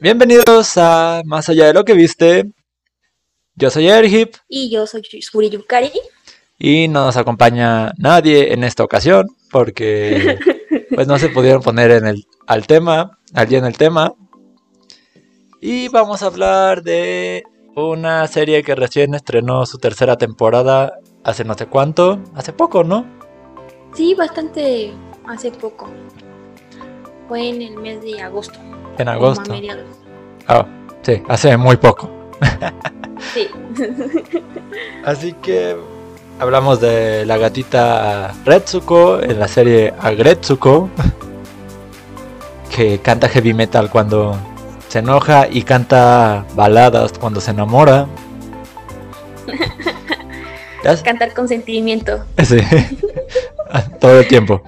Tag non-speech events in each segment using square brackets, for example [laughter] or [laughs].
Bienvenidos a Más allá de lo que viste. Yo soy Erhip Y yo soy Suri Yukari. y no nos acompaña nadie en esta ocasión porque [laughs] pues no se pudieron poner en el al tema, al día en el tema. Y vamos a hablar de una serie que recién estrenó su tercera temporada hace no sé cuánto, hace poco, ¿no? Sí, bastante hace poco. Fue en el mes de agosto. En agosto. Ah, sí, hace muy poco. [laughs] Sí. [laughs] Así que hablamos de la gatita Retsuko en la serie Agretsuko, que canta heavy metal cuando se enoja y canta baladas cuando se enamora. [laughs] Cantar con sentimiento. Sí, todo el tiempo.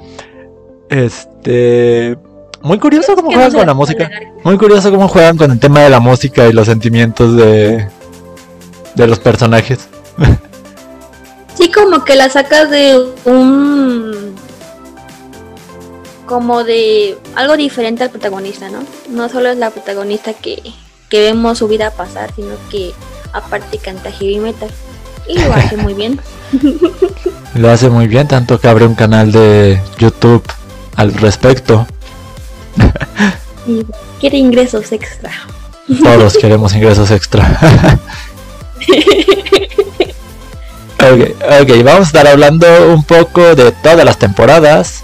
Este. Muy curioso cómo no juegan con la música. Muy curioso cómo juegan con el tema de la música y los sentimientos de, de los personajes. Sí, como que la sacas de un. como de algo diferente al protagonista, ¿no? No solo es la protagonista que, que vemos su vida pasar, sino que aparte canta heavy metal. Y lo hace muy bien. [laughs] Lo hace muy bien, tanto que abre un canal de YouTube al respecto. [laughs] Y quiere ingresos extra. Todos queremos ingresos extra. [laughs] ok, ok, vamos a estar hablando un poco de todas las temporadas.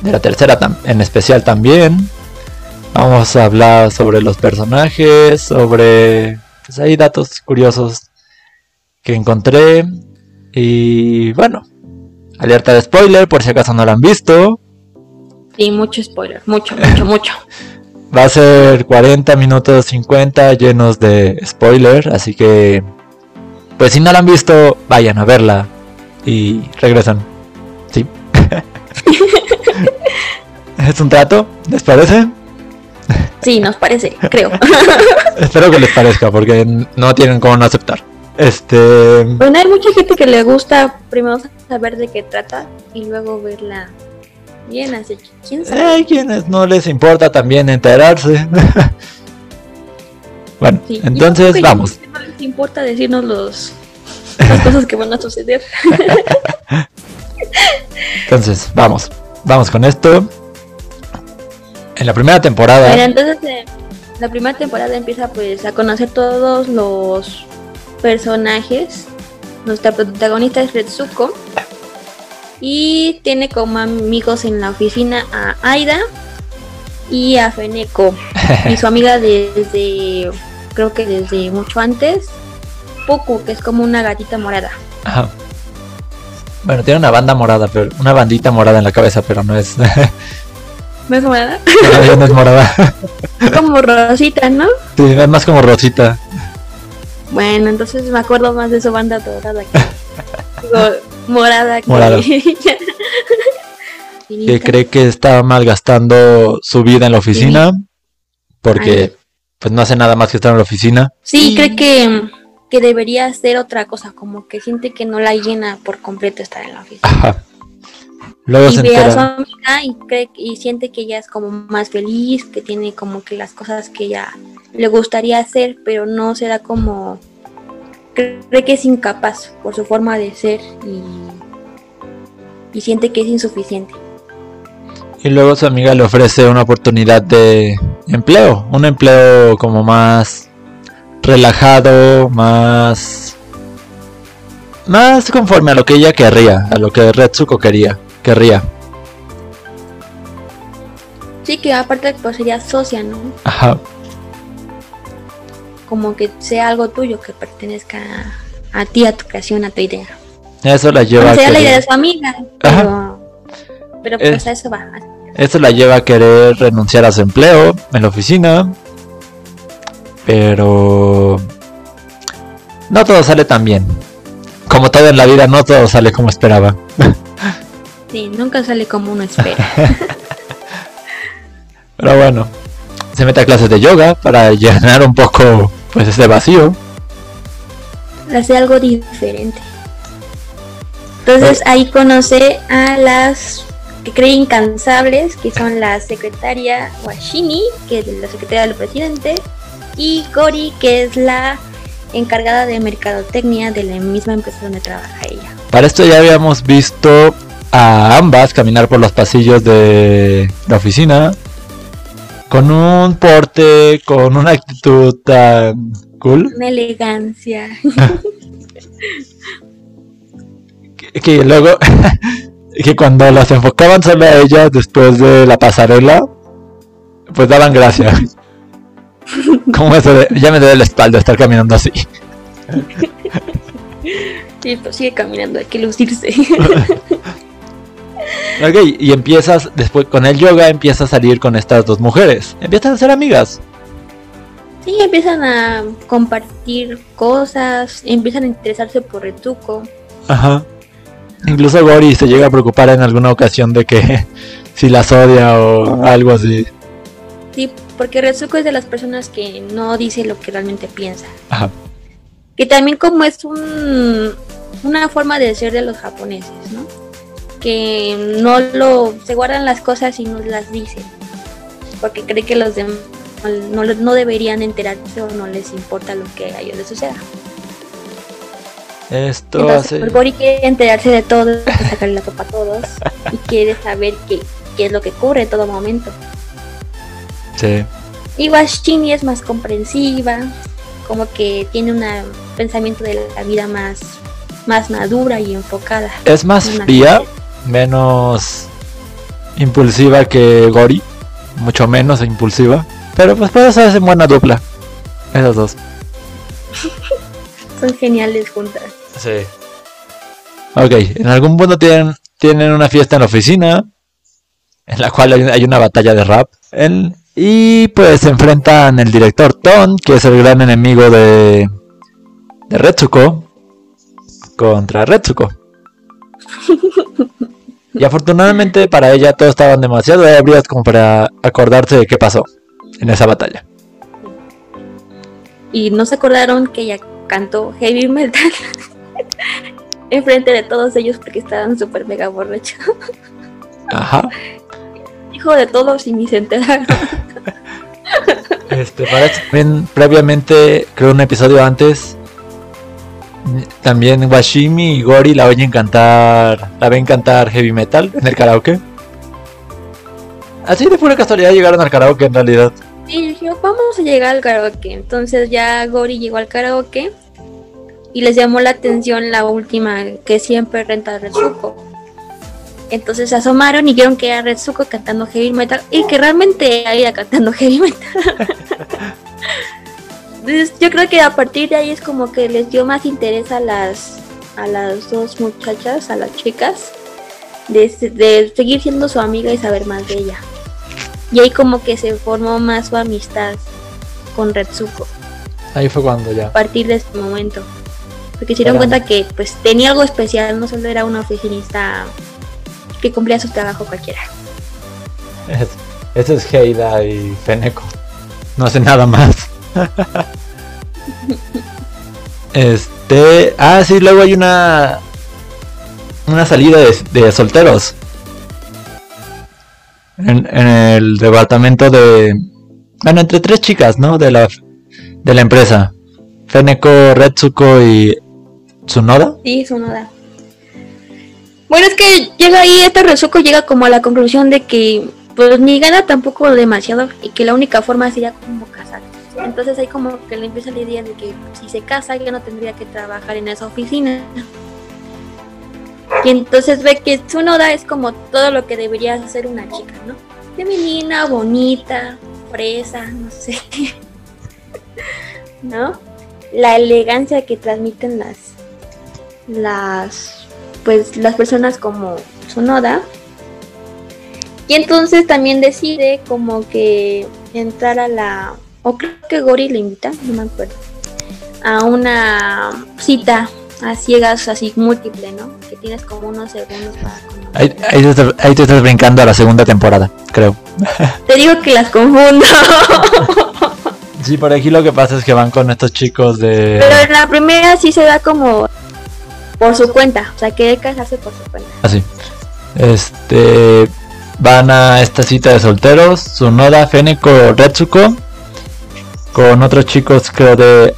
De la tercera en especial también. Vamos a hablar sobre los personajes, sobre... Pues hay datos curiosos que encontré. Y bueno, alerta de spoiler por si acaso no lo han visto. Sí, mucho spoiler. Mucho, mucho, mucho. [laughs] Va a ser 40 minutos 50 llenos de spoiler, así que pues si no la han visto, vayan a verla y regresan. ¿Sí? [laughs] ¿Es un trato? ¿Les parece? [laughs] Sí, nos parece, creo. Espero que les parezca porque no tienen cómo no aceptar. Este, Bueno, hay mucha gente que le gusta primero saber de qué trata y luego verla bien, así que quién sabe. hay quienes no les importa también enterarse. [laughs] bueno, Sí, entonces vamos. No les importa decirnos los, las cosas que van a suceder. [laughs] Entonces, vamos. Vamos con esto. En la primera temporada. Bueno, entonces eh, la primera temporada empieza pues a conocer todos los personajes. Nuestra protagonista es Retsuko. Y tiene como amigos en la oficina a Aida y a Feneko. [laughs] y su amiga desde, creo que desde mucho antes, Poku, que es como una gatita morada. Ajá. Bueno, tiene una banda morada, pero una bandita morada en la cabeza, pero no es, [laughs] ¿No es morada? [laughs] todavía no es morada. como rosita, ¿no? Sí, es más como rosita. Bueno, entonces me acuerdo más de su banda dorada que morada que Morada. [laughs] cree que está malgastando su vida en la oficina. Porque Ay. pues no hace nada más que estar en la oficina. Sí, cree que, que debería hacer otra cosa, como que siente que no la llena por completo estar en la oficina. Ajá. Luego se Y ve a su entera. amiga y cree y siente que ella es como más feliz, que tiene como que las cosas que ella le gustaría hacer, pero no se da como cree que es incapaz por su forma de ser y, y siente que es insuficiente. Y luego su amiga le ofrece una oportunidad de empleo. Un empleo como más relajado, más. Más conforme a lo que ella querría, a lo que Retsuko quería, querría. Sí, que aparte pues sería socia, ¿no? Ajá. Como que sea algo tuyo, que pertenezca a, a ti, a tu creación, a tu idea. Eso la lleva Bueno, a sería la idea de su amiga, pero, pero Eh. pues a eso va. eso la lleva a querer renunciar a su empleo en la oficina. Pero no todo sale tan bien. Como todo en la vida, no todo sale como esperaba. Sí, nunca sale como uno espera. [laughs] Pero bueno, se mete a clases de yoga para llenar un poco pues ese vacío. Hace algo diferente. Entonces ahí conoce a las que cree incansables, que son la secretaria Washini, que es la secretaria del presidente, y Gori, que es la encargada de mercadotecnia de la misma empresa donde trabaja ella. Para esto ya habíamos visto a ambas caminar por los pasillos de la oficina con un porte, con una actitud tan cool. Una elegancia. [laughs] que, que luego [laughs] que cuando las enfocaban solo a ellas después de la pasarela, pues daban gracia. [laughs] Como eso de, ya me duele la espalda estar caminando así. Sí, pues sigue caminando, hay que lucirse. Ok, y empiezas, después con el yoga empiezas a salir con estas dos mujeres. Empiezan a ser amigas. Sí, empiezan a compartir cosas, empiezan a interesarse por Retsuko. Ajá. Incluso Gori se llega a preocupar en alguna ocasión de que [laughs] si las odia o algo así. Sí, porque Retsuko es de las personas que no dice lo que realmente piensa. Ajá. Que también como es un, una forma de ser de los japoneses, ¿no? Que no lo... se guardan las cosas y no las dicen. Porque cree que los demás no, no deberían enterarse o no les importa lo que a ellos les suceda. Esto Entonces, hace... Gori quiere enterarse de todo, sacarle la copa a todos y quiere saber qué, qué es lo que ocurre en todo momento. Sí. Y Washini es más comprensiva, como que tiene un pensamiento de la vida más, más madura y enfocada. Es más fría. Menos impulsiva que Gori. Mucho menos impulsiva. Pero pues puede ser en buena dupla. Esas dos. Son geniales juntas. Sí. Ok, en algún punto tienen, tienen una fiesta en la oficina. En la cual hay, hay una batalla de rap. En- y pues se enfrentan el director Ton, que es el gran enemigo de, de Retsuko, contra Retsuko. [laughs] [laughs] Y afortunadamente para ella todos estaban demasiado ebrios como para acordarse de qué pasó en esa batalla. Y no se acordaron que ella cantó heavy metal [laughs] enfrente de todos ellos porque estaban súper mega borrachos. Ajá. [laughs] Hijo de todos y ni se enteraron. Este, para también previamente, creo un episodio antes, también Washimi y Gori la oyen cantar, la ven cantar heavy metal en el karaoke. Así de pura casualidad llegaron al karaoke en realidad. Y dije, vamos a llegar al karaoke. Entonces ya Gori llegó al karaoke y les llamó la atención la última que siempre renta Retsuko. Entonces se asomaron y vieron que era Retsuko cantando heavy metal y que realmente ella cantando heavy metal. [laughs] Entonces, yo creo que a partir de ahí es como que les dio más interés a las a las dos muchachas, a las chicas, de, de seguir siendo su amiga y saber más de ella. Y ahí como que se formó más su amistad con Retsuko Ahí fue cuando ya. a partir de este momento. Porque se dieron cuenta que pues tenía algo especial, no solo era una oficinista que cumplía su trabajo cualquiera. Es- Ese es Heida y Feneko. No hace nada más. Este. Ah, sí, luego hay una. Una salida de, solteros. En, el departamento de. Bueno, entre tres chicas, ¿no? De la, de la empresa. Feneko, Retsuko y Tsunoda. Sí, Sonoda. Bueno, es que llega ahí, este Retsuko llega como a la conclusión de que pues ni gana tampoco demasiado y que la única forma sería como casar. Entonces ahí como que le empieza la idea de que si se casa ya no tendría que trabajar en esa oficina. Y entonces ve que Tsunoda es como todo lo que debería ser una chica, ¿no? Femenina, bonita, fresa, no sé. [laughs] ¿No? La elegancia que transmiten las las pues las personas como Sonoda y entonces también decide como que entrar a la o creo que Gori le invita no me acuerdo a una cita a ciegas así múltiple no que tienes como unos segundos para. Ahí, ahí te, estás- ahí te estás brincando a la segunda temporada, creo. [laughs] te digo que las confundo [laughs] Sí, por aquí lo que pasa es que van con estos chicos de. pero en la primera sí se da como por su cuenta o sea quiere casarse por su cuenta Así. Este van a esta cita de solteros, Sunoda, Feneko, Retsuko, con otros chicos creo de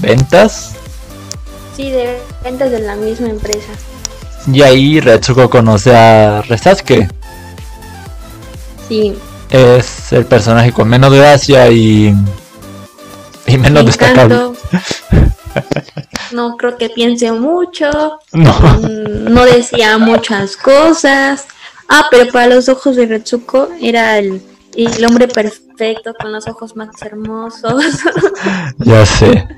ventas. Sí, de ventas de la misma empresa. Y ahí Retsuko conoce a Resasuke. Sí. Es el personaje con menos gracia y, y menos destacable. [laughs] No creo que piense mucho. No. Mm, no decía muchas cosas. Ah, pero para los ojos de Retsuko era el, el hombre perfecto con los ojos más hermosos. [laughs] ya sé.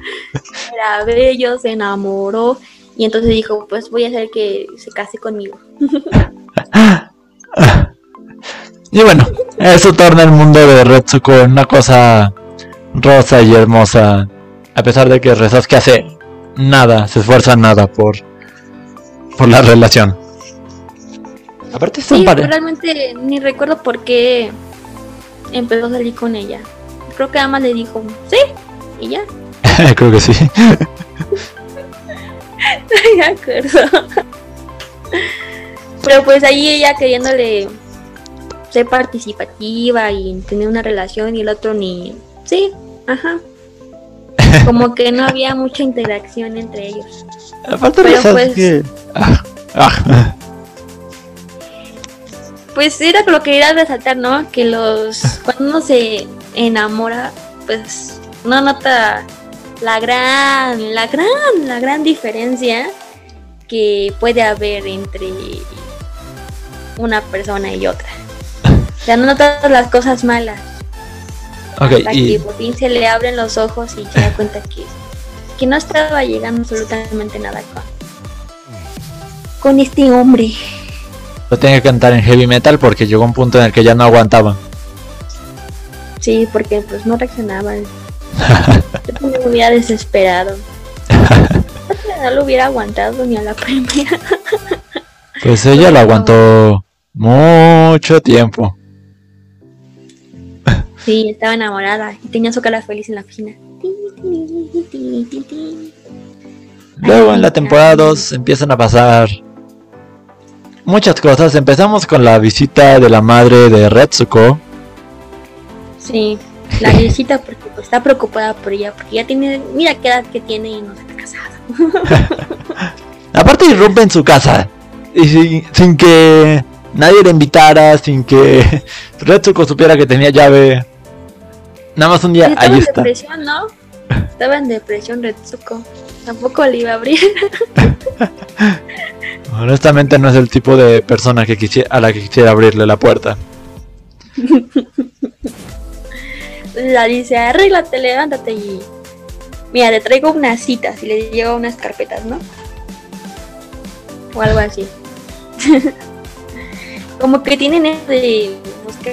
Era bello, se enamoró y entonces dijo, pues voy a hacer que se case conmigo. [laughs] y bueno, eso torna el mundo de Retsuko en una cosa rosa y hermosa. A pesar de que que hace nada, se esfuerza nada por, por la relación. Aparte sí, realmente ni recuerdo por qué empezó a salir con ella. Creo que además le dijo, sí, y ya. [laughs] Creo que sí. [laughs] no me acuerdo. Pero pues ahí ella queriéndole ser participativa y tener una relación y el otro ni... Sí, ajá. [laughs] Como que no había mucha interacción entre ellos. Pero pues... Que... Ah, ah pues era lo que quería resaltar, ¿no? Que los [laughs] cuando uno se enamora, pues no nota la gran, la gran, la gran diferencia que puede haber entre una persona y otra. O sea, no notas las cosas malas. Okay, hasta y... que por fin se le abren los ojos y se da cuenta que, que no estaba llegando absolutamente nada con, con este hombre lo tenía que cantar en heavy metal porque llegó un punto en el que ya no aguantaba. Sí, porque pues no reaccionaban. [laughs] Yo me hubiera desesperado. no lo hubiera aguantado ni a la primera. pues ella lo aguantó mucho tiempo. Sí, estaba enamorada y tenía su cara feliz en la oficina. Luego en la temporada 2 empiezan a pasar muchas cosas. Empezamos con la visita de la madre de Retsuko. Sí, la visita porque pues, está preocupada por ella, porque ya tiene, mira qué edad que tiene y no está casada. [laughs] Aparte irrumpe su casa y sin, que nadie le invitara, sin que [laughs] Retsuko supiera que tenía llave. Nada más un día ahí está. En depresión, ¿no? Estaba en depresión Retsuko. Tampoco le iba a abrir. [laughs] Honestamente no es el tipo de persona que a la que quisiera abrirle la puerta. [laughs] la dice, arréglate, levántate y... Mira, te traigo unas citas y le llevo unas carpetas, ¿no? O algo así. [laughs] Como que tienen de buscar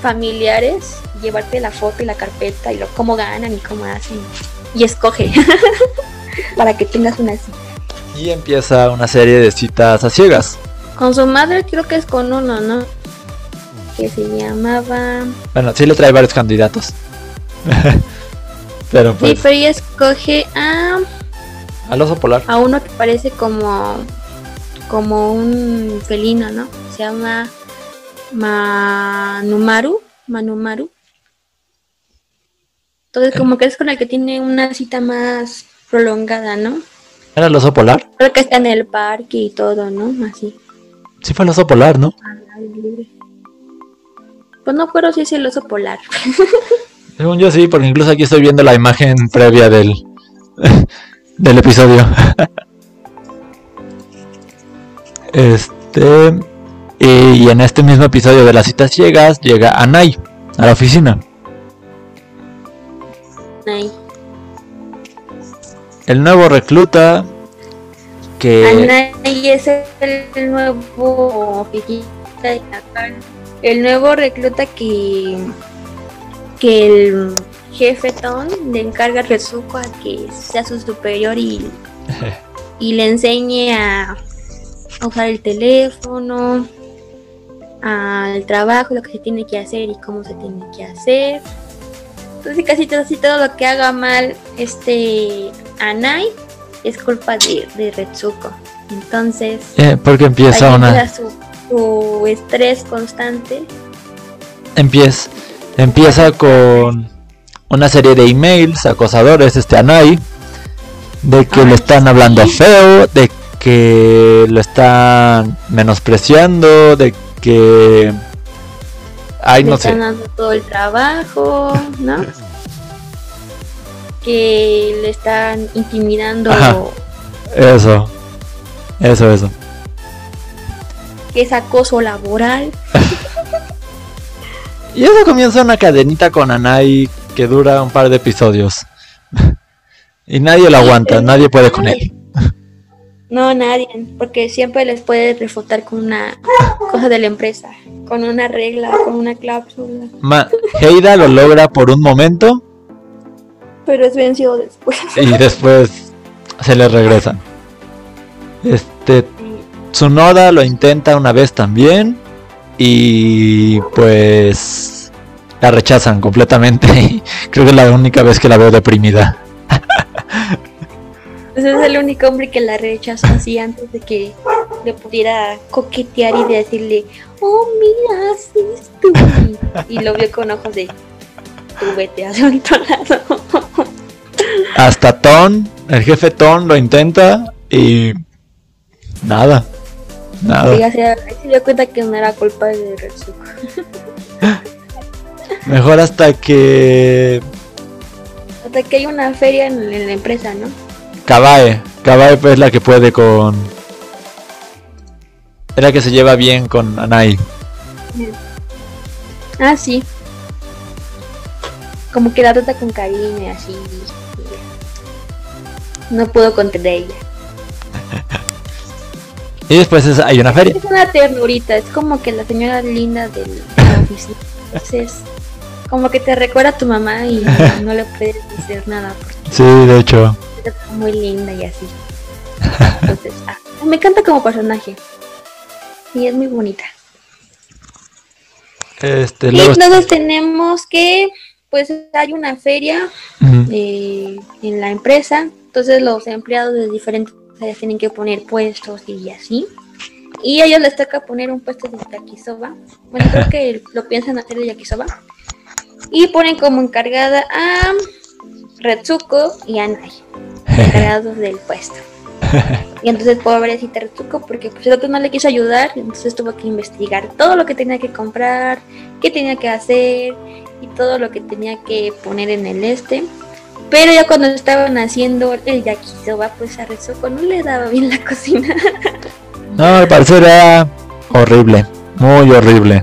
familiares, llevarte la foto y la carpeta y lo cómo ganan y cómo hacen. Y escoge. [laughs] para que tengas una cita. Y empieza una serie de citas a ciegas. Con su madre creo que es con uno, ¿no? Que se llamaba... Bueno, sí le trae varios candidatos. [laughs] pero pues... Sí, pero ella escoge a... Al oso polar. A uno que parece como... Como un felino, ¿no? Se llama... Manumaru. Manumaru. Entonces como que es con el que tiene una cita más prolongada, ¿no? ¿Era el oso polar? Creo que está en el parque y todo, ¿no? Así. Sí fue el oso polar, ¿no? Pues no acuerdo si es el oso polar. [laughs] Según yo sí, porque incluso aquí estoy viendo la imagen previa del, [laughs] del episodio. [laughs] este... Y en este mismo episodio de las citas ciegas llega Anai a la oficina. Anai el nuevo recluta que es el nuevo el nuevo recluta que que el jefe Ton le encarga a Rezuko a que sea su superior y, [laughs] y le enseñe a usar el teléfono, al trabajo, lo que se tiene que hacer y cómo se tiene que hacer. Entonces casi todo, lo que haga mal este Anai, es culpa de, de Retsuko. Entonces, Eh, porque empieza una. su, su estrés constante. Empieza, empieza con una serie de emails acosadores, este Anai, de que Ay, le están hablando sí. feo, de que lo están menospreciando, de que. Ay, no sé. todo el trabajo, ¿no? que le están intimidando, Ajá. Eso. Eso, eso. que es acoso laboral. [laughs] Y eso comienza una cadenita con Anai que dura un par de episodios. [laughs] y nadie lo aguanta, nadie puede con él. No, nadie, porque siempre les puede refutar con una cosa de la empresa, con una regla, con una cláusula, Ma Heida lo logra por un momento pero es vencido después. y después se le regresa. Este Tsunoda lo intenta una vez también y pues la rechazan completamente y [laughs] creo que es la única vez que la veo deprimida. Pues es el único hombre que la rechazó así antes de que le pudiera coquetear y decirle, oh, mira, así es tú. Y, lo vio con ojos de, tú vete hacia otro lado. [laughs] Hasta Ton, el jefe Ton lo intenta y nada. Nada. Y ya se, ahí se dio cuenta que no era culpa de Retsuko. [laughs] Mejor hasta que Hasta que hay una feria en, en la empresa, ¿no? Kabae, Kabae pues, es la que puede con es la que se lleva bien con Anai. Ah, sí. Como que la trata con cariño así. No puedo contra ella. [laughs] Y después es- hay una feria. Es una ternurita, es como que la señora linda del- de la oficina. Entonces, como que te recuerda a tu mamá y no le puedes decir nada porque Sí, de hecho. Muy linda y así. Entonces, ah, me encanta como personaje. Y es muy bonita. Este, Y luego entonces tenemos que, pues hay una feria eh, en la empresa, entonces los empleados de diferentes áreas tienen que poner puestos y así. Y a ellos les toca poner un puesto de yakisoba. Bueno, creo que lo piensan hacer de yakisoba. Y ponen como encargada a Retsuko y a Nai, encargados del puesto. Y entonces pobrecita Retsuko, porque pues el otro no le quiso ayudar, entonces tuvo que investigar todo lo que tenía que comprar, qué tenía que hacer y todo lo que tenía que poner en el este. Pero ya cuando estaban haciendo el yakisoba, pues a Retsuko no le daba bien la cocina. [laughs] No, al parecer era horrible, muy horrible.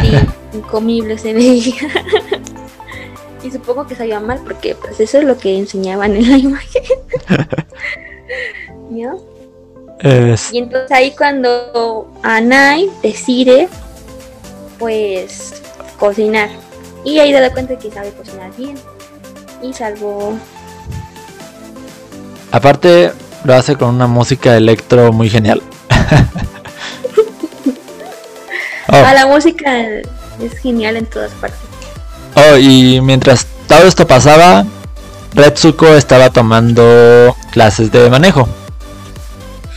Sí, incomible se veía. [laughs] y supongo que sabía mal porque pues eso es lo que enseñaban en la [laughs] imagen. ¿No? Es- Y entonces ahí cuando Anai decide pues cocinar. Y ahí da cuenta que sabe cocinar bien. Y salvo aparte lo hace con una música electro muy genial. [laughs] oh, a la música es genial en todas partes. Oh, y mientras todo esto pasaba, Retsuko estaba tomando clases de manejo.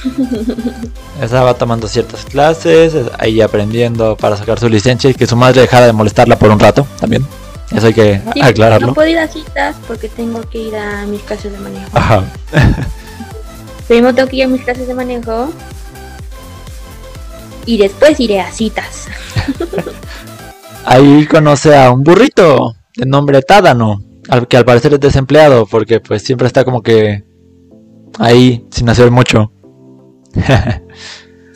[laughs] Estaba tomando ciertas clases, es- ahí aprendiendo para sacar su licencia y que su madre dejara de molestarla por un rato también. Eso hay que Sí, aclararlo. No puedo ir a citas porque tengo que ir a mis clases de manejo. Ajá. [laughs] Primero tengo que ir a mis clases de manejo. Y después iré a citas. [laughs] Ahí conoce a un burrito de nombre Tadano, al que al parecer es desempleado porque pues siempre está como que ahí sin hacer mucho. [laughs]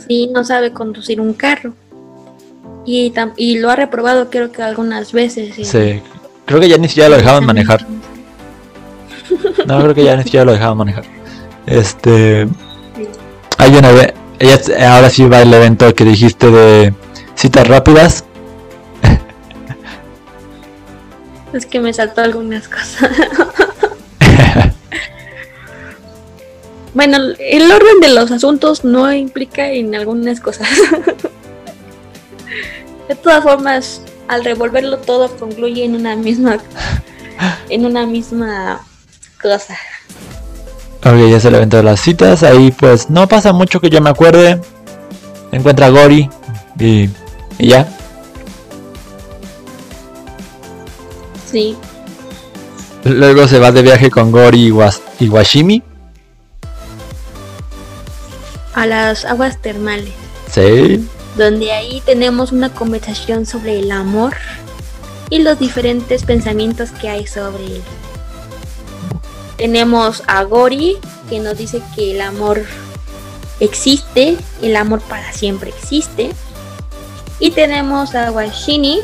Sí, no sabe conducir un carro. Y, y lo ha reprobado creo que algunas veces. en- Sí. Creo que ya ni siquiera lo dejaban manejar. No, creo que ya ni siquiera lo dejaban manejar. Este. Hay una vez. Ella, ahora sí va el evento que dijiste de citas rápidas. Es que me saltó algunas cosas. [laughs] bueno, el orden de los asuntos no implica en algunas cosas. de todas formas, al revolverlo todo concluye en una misma en una misma cosa. Ok, es el evento de las citas. Ahí pues no pasa mucho que yo me acuerde. Encuentra a Gori y, y ya. Sí. Luego se va de viaje con Gori y, Was- y Washimi. A las aguas termales. Sí. donde ahí tenemos una conversación sobre el amor y los diferentes pensamientos que hay sobre él. Tenemos a Gori que nos dice que el amor existe, el amor para siempre existe. Y tenemos a Washini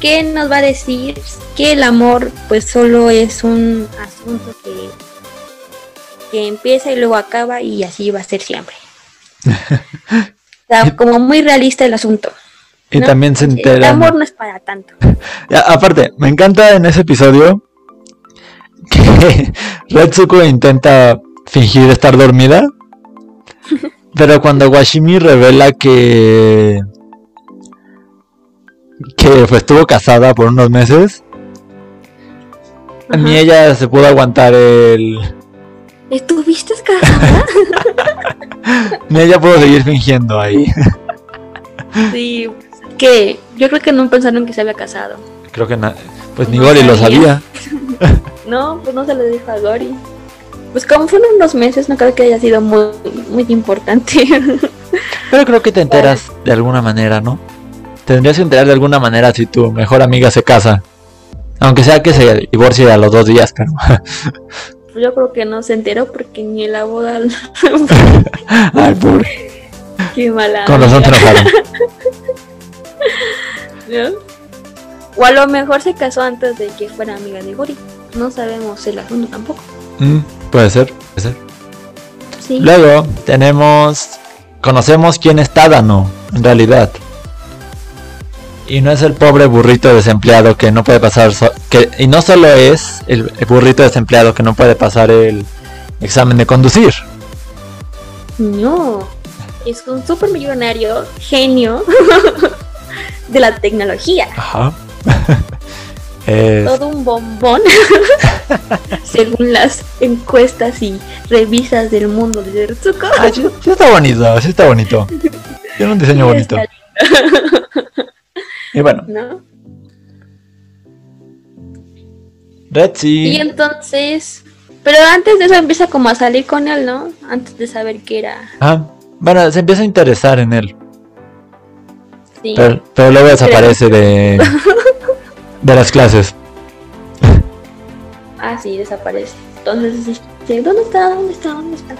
que nos va a decir que el amor pues solo es un asunto que, que empieza y luego acaba y así va a ser siempre. [laughs] O sea, como muy realista el asunto. Y ¿no? también se El enteran. amor no es para tanto. [laughs] Ya, aparte, me encanta en ese episodio que [laughs] Retsuko intenta fingir estar dormida. Pero cuando Washimi revela que que pues, estuvo casada por unos meses, Ajá. ni ella se pudo aguantar el ¿Estuviste casada? [laughs] ni ella pudo seguir fingiendo ahí. sí. [laughs] Que yo creo que no pensaron que se había casado. Creo que na- pues ni No Gori lo sabía. sabía. [laughs] No, pues no se lo dijo a Gori. Pues como fueron unos meses, no creo que haya sido muy, muy importante. Pero creo que te enteras de alguna manera, ¿no? Tendrías que enterar de alguna manera si tu mejor amiga se casa. Aunque sea que se divorcie a los dos días, pero... [laughs] yo creo que no se enteró porque ni en la boda. [laughs] [laughs] Ay, pobre. Qué mala. Con razón te enojaron. ¿no? O a lo mejor se casó antes de que fuera amiga de Gori. No sabemos el asunto tampoco. Mm, puede ser, puede ser. Sí. Luego tenemos... Conocemos quién es Tadano, en realidad. Y no es el pobre burrito desempleado que no puede pasar... so- que, y no solo es el, el burrito desempleado que no puede pasar el examen de conducir. No, es un super millonario genio [laughs] de la tecnología. Ajá. [laughs] Es- Todo un bombón, [laughs] según las encuestas y revistas del mundo de Retsuko. Ah, sí, sí está bonito, sí está bonito. Tiene un diseño bonito. Y bueno, ¿no? Y entonces, pero antes de eso empieza como a salir con él, ¿no? Antes de saber que era. Ah, bueno, se empieza a interesar en él. Sí. Pero, pero luego desaparece de, [laughs] de las clases. Ah, sí, desaparece. Entonces ¿dónde está? ¿Dónde está? ¿Dónde está?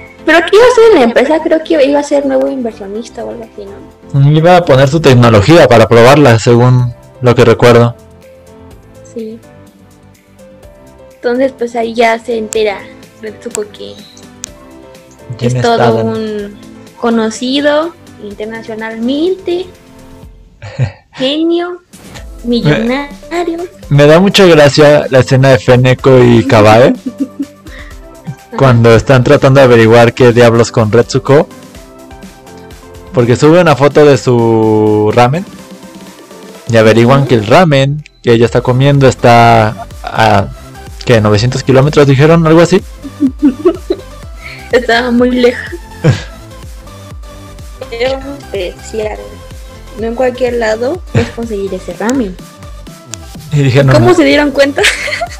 [laughs] Pero ¿qué iba a hacer en la empresa? Creo que iba a ser nuevo inversionista o algo así, ¿no? Iba a poner su tecnología para probarla, según lo que recuerdo. Sí. Entonces, pues ahí ya se entera Retsuko que ¿Quién es todo un conocido internacionalmente, [laughs] genio, millonario. Me da mucha gracia la escena de Feneko y Kabae [laughs] cuando están tratando de averiguar qué diablos con Retsuko. Porque sube una foto de su ramen y averiguan que el ramen que ella está comiendo está a que 900 kilómetros dijeron algo así. [laughs] Estaba muy lejos. [laughs] Era especial. No en cualquier lado puedes conseguir ese ramen. Y dije, no, ¿Cómo no. se dieron cuenta? [laughs]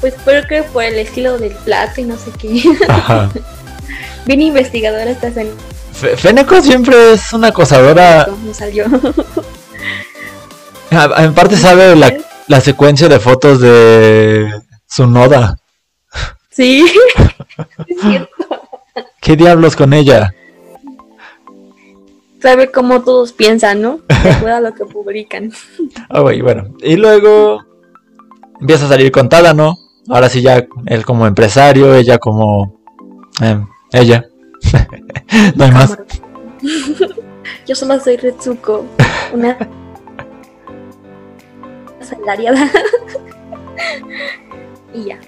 pues creo que por el estilo del plato y no sé qué. Ajá. [laughs] Bien investigadora esta escena. Fe- Feneko siempre es una acosadora. ¿Cómo salió? A- [laughs] En parte sabe la, la secuencia de fotos de su noda. sí. [laughs] es cierto. ¿Qué diablos con ella? Sabe cómo todos piensan, ¿no? De acuerdo a lo que publican. Ah, güey, bueno. Y luego empieza a salir con Tadano. Ahora sí ya él como empresario, ella como... eh, ella. [laughs] no hay más. [laughs] Yo solo soy Retsuko, una [laughs] asalariada. y ya.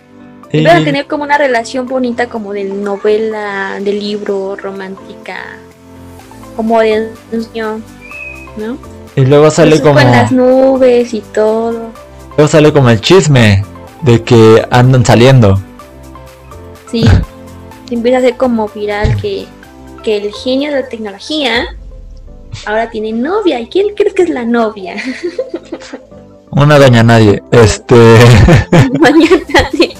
Y- a tener como una relación bonita como de novela, de libro, romántica, como de niño, ¿no? y luego sale como... en las nubes y todo. Luego sale como el chisme de que andan saliendo. Sí, empieza a ser como viral que, que el genio de la tecnología ahora tiene novia. ¿Y quién crees que es la novia? [laughs] Una doña nadie. Este. [laughs] Doña [laughs] nadie.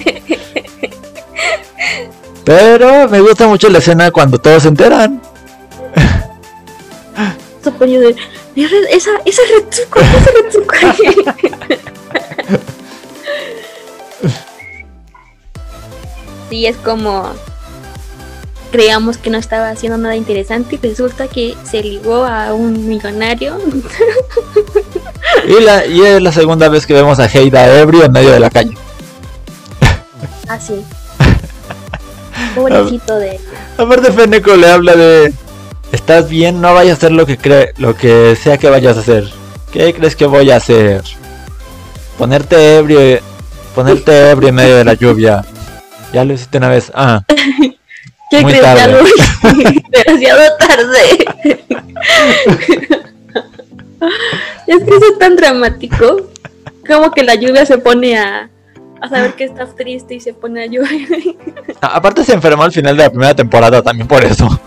Pero me gusta mucho la escena cuando todos se enteran. Esa, esa esa. Sí, es como creíamos que no estaba haciendo nada interesante y resulta que se ligó a un millonario. y, la, y es la segunda vez que vemos a Heida ebrio en medio de la calle. Ah, sí. [laughs] Pobrecito de ella. Aparte Feneco le habla de ¿Estás bien? No vayas a hacer lo que cree, lo que sea que vayas a hacer. ¿Qué crees que voy a hacer? Ponerte ebrio, ponerte ebrio en medio de la lluvia. Ya lo hiciste una vez. Ah. [laughs] ¿Qué Muy crees? Tarde. [laughs] Demasiado tarde. [laughs] es que eso es tan dramático. Como que la lluvia se pone a, a saber que estás triste y se pone a llover. Aparte se enfermó al final de la primera temporada también por eso.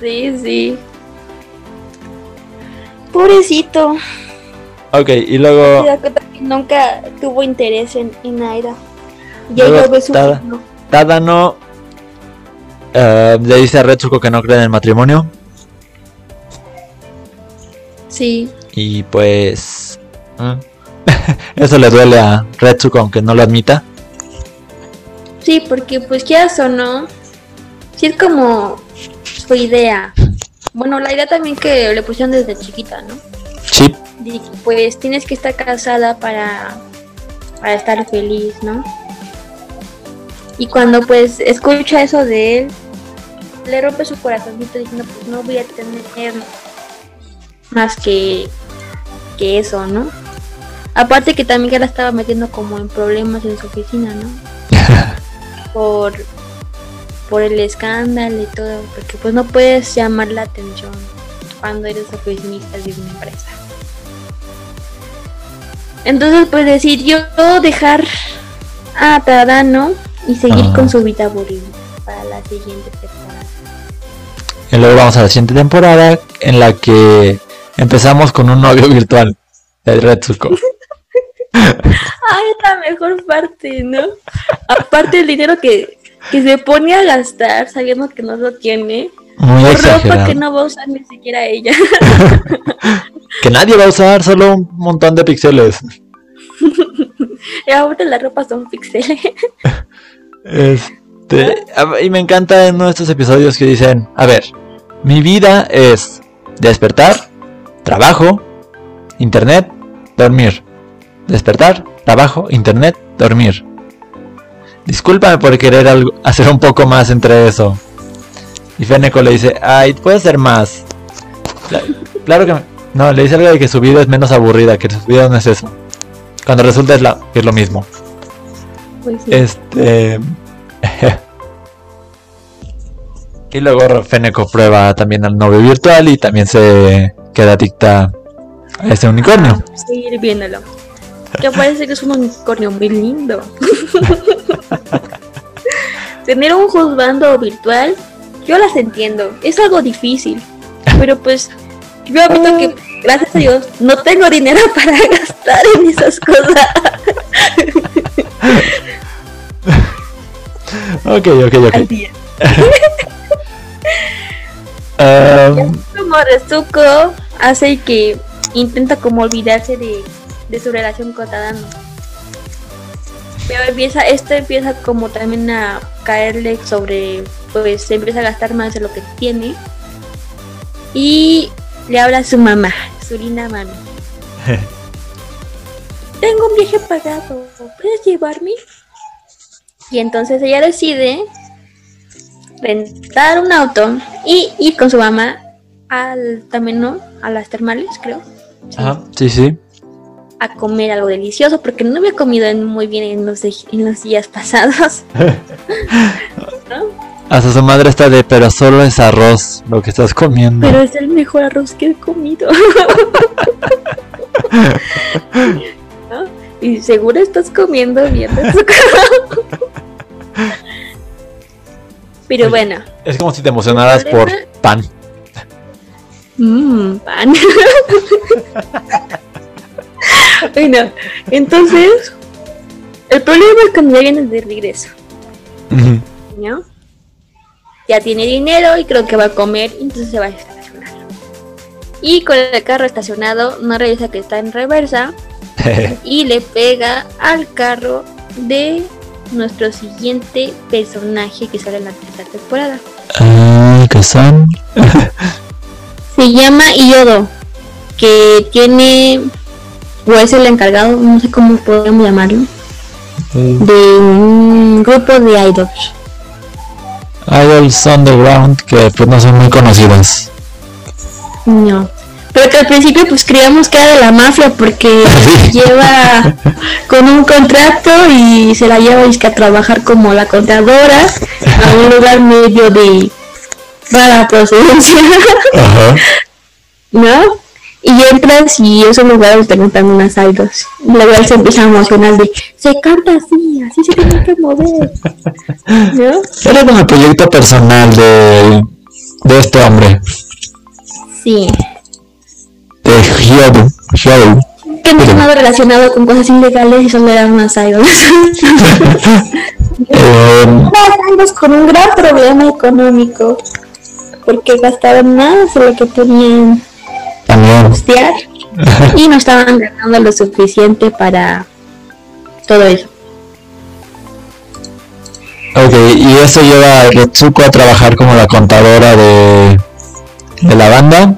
Sí, sí. Pobrecito. Ok, y luego... Nunca tuvo interés en, en Aira. Y ella ve su Tadano eh, le dice a Retsuko que no cree en el matrimonio. Sí. Y pues... ¿eh? [laughs] Eso le duele a Retsuko aunque no lo admita. Sí, porque pues ya o no, si es como su idea. Bueno, la idea también que le pusieron desde chiquita, ¿no? Sí. pues tienes que estar casada para, para estar feliz, ¿no? Y cuando pues escucha eso de él, le rompe su corazoncito diciendo, pues no voy a tener más que, que eso, ¿no? Aparte que también ya la estaba metiendo como en problemas en su oficina, ¿no? [laughs] por, por el escándalo y todo, porque pues no puedes llamar la atención cuando eres oficinista de una empresa. Entonces pues decidió dejar a Tadano y seguir con su vida aburrida para la siguiente temporada. Y luego vamos a la siguiente temporada en la que empezamos con un novio virtual de Retsuko. [laughs] Ay, la mejor parte, ¿no? Aparte el dinero que, que se pone a gastar sabiendo que no lo tiene. Muy ropa que no va a usar ni siquiera ella. [laughs] que nadie va a usar, solo un montón de píxeles. [laughs] [laughs] y ahora las ropas son píxeles. [laughs] Este, y me encanta en nuestros episodios que dicen, a ver, mi vida es despertar, trabajo, internet, dormir. Despertar, trabajo, internet, dormir. Discúlpame por querer hacer un poco más entre eso. Y Feneco le dice, ay, puede ser más. Claro que... No, le dice algo de que su vida es menos aburrida, que su vida no es eso. Cuando resulta es, la, es lo mismo. Pues este... [laughs] y luego Feneco prueba también al novio virtual y también se queda adicta a este unicornio. seguir viéndolo. Que parece que es un unicornio muy lindo. [laughs] Tener un juzgando virtual, yo las entiendo. Es algo difícil. Pero pues, yo visto que, gracias a Dios, no tengo dinero [laughs] para gastar en esas cosas. ok, ok, ok. um... [laughs] Como Rezuko hace que intenta como olvidarse de de su relación con Tadano. Pero empieza, esto empieza como también a caerle sobre, pues se empieza a gastar más de lo que tiene. Y le habla a su mamá, su linda mami. [laughs] Tengo un viaje pagado, ¿puedes llevarme? Y entonces ella decide rentar un auto y ir con su mamá al también no a las termales creo Ajá, sí sí a comer algo delicioso porque no había comido muy bien en los, en los días pasados. [laughs] Hasta su madre está de, pero solo es arroz lo que estás comiendo. Pero es el mejor arroz que he comido. [laughs] Y y seguro estás comiendo bien Pero bueno. Es como si te emocionaras por pan. Mmm, pan. bueno, entonces, el problema es cuando ya vienes de regreso. ¿No? Ya tiene dinero y creo que va a comer, entonces se va a estacionar. Y con el carro estacionado, no revisa que está en reversa [laughs] y le pega al carro de nuestro siguiente personaje que sale en la tercera temporada. Ah, ¿qué son? Se llama Iodo, que tiene, o es el encargado, no sé cómo podemos llamarlo, mm. de un grupo de idols. Idols underground que pues no son muy conocidas. No. Pero que al principio pues creíamos que era de la mafia porque [laughs] lleva con un contrato y se la lleva a trabajar como la contadora a un [laughs] lugar medio de rara procedencia. [laughs] ¿No? Y entras y esos lugares te montan unas. Y la verdad se empieza a emocionar de, se canta así, así se tiene que mover. ¿No? Era como el proyecto personal de, de este hombre. Sí de Hyodo. Que no nada relacionado con cosas ilegales y solo eran unas idols. [laughs] eh, unas con un gran problema económico. Porque gastaban más de lo que tenían costear y no estaban ganando lo suficiente para todo eso. Ok, y eso lleva a Retsuko a trabajar como la contadora de, de la banda.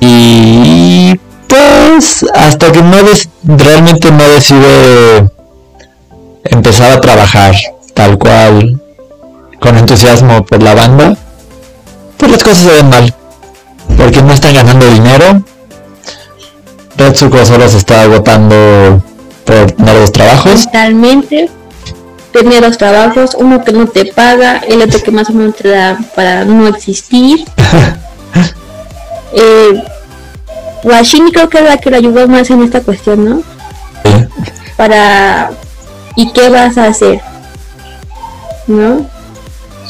Y pues hasta que no realmente no decide empezar a trabajar tal cual con entusiasmo por la banda, pues las cosas se ven mal. Porque no están ganando dinero. Retsuko solo se está agotando por tener dos trabajos. Totalmente. Tener dos trabajos, uno que no te paga, el otro que más o menos te da para no existir. [laughs] eh, Washini creo que es la que le ayudó más en esta cuestión, ¿no? Para... ¿Y qué vas a hacer? ¿No?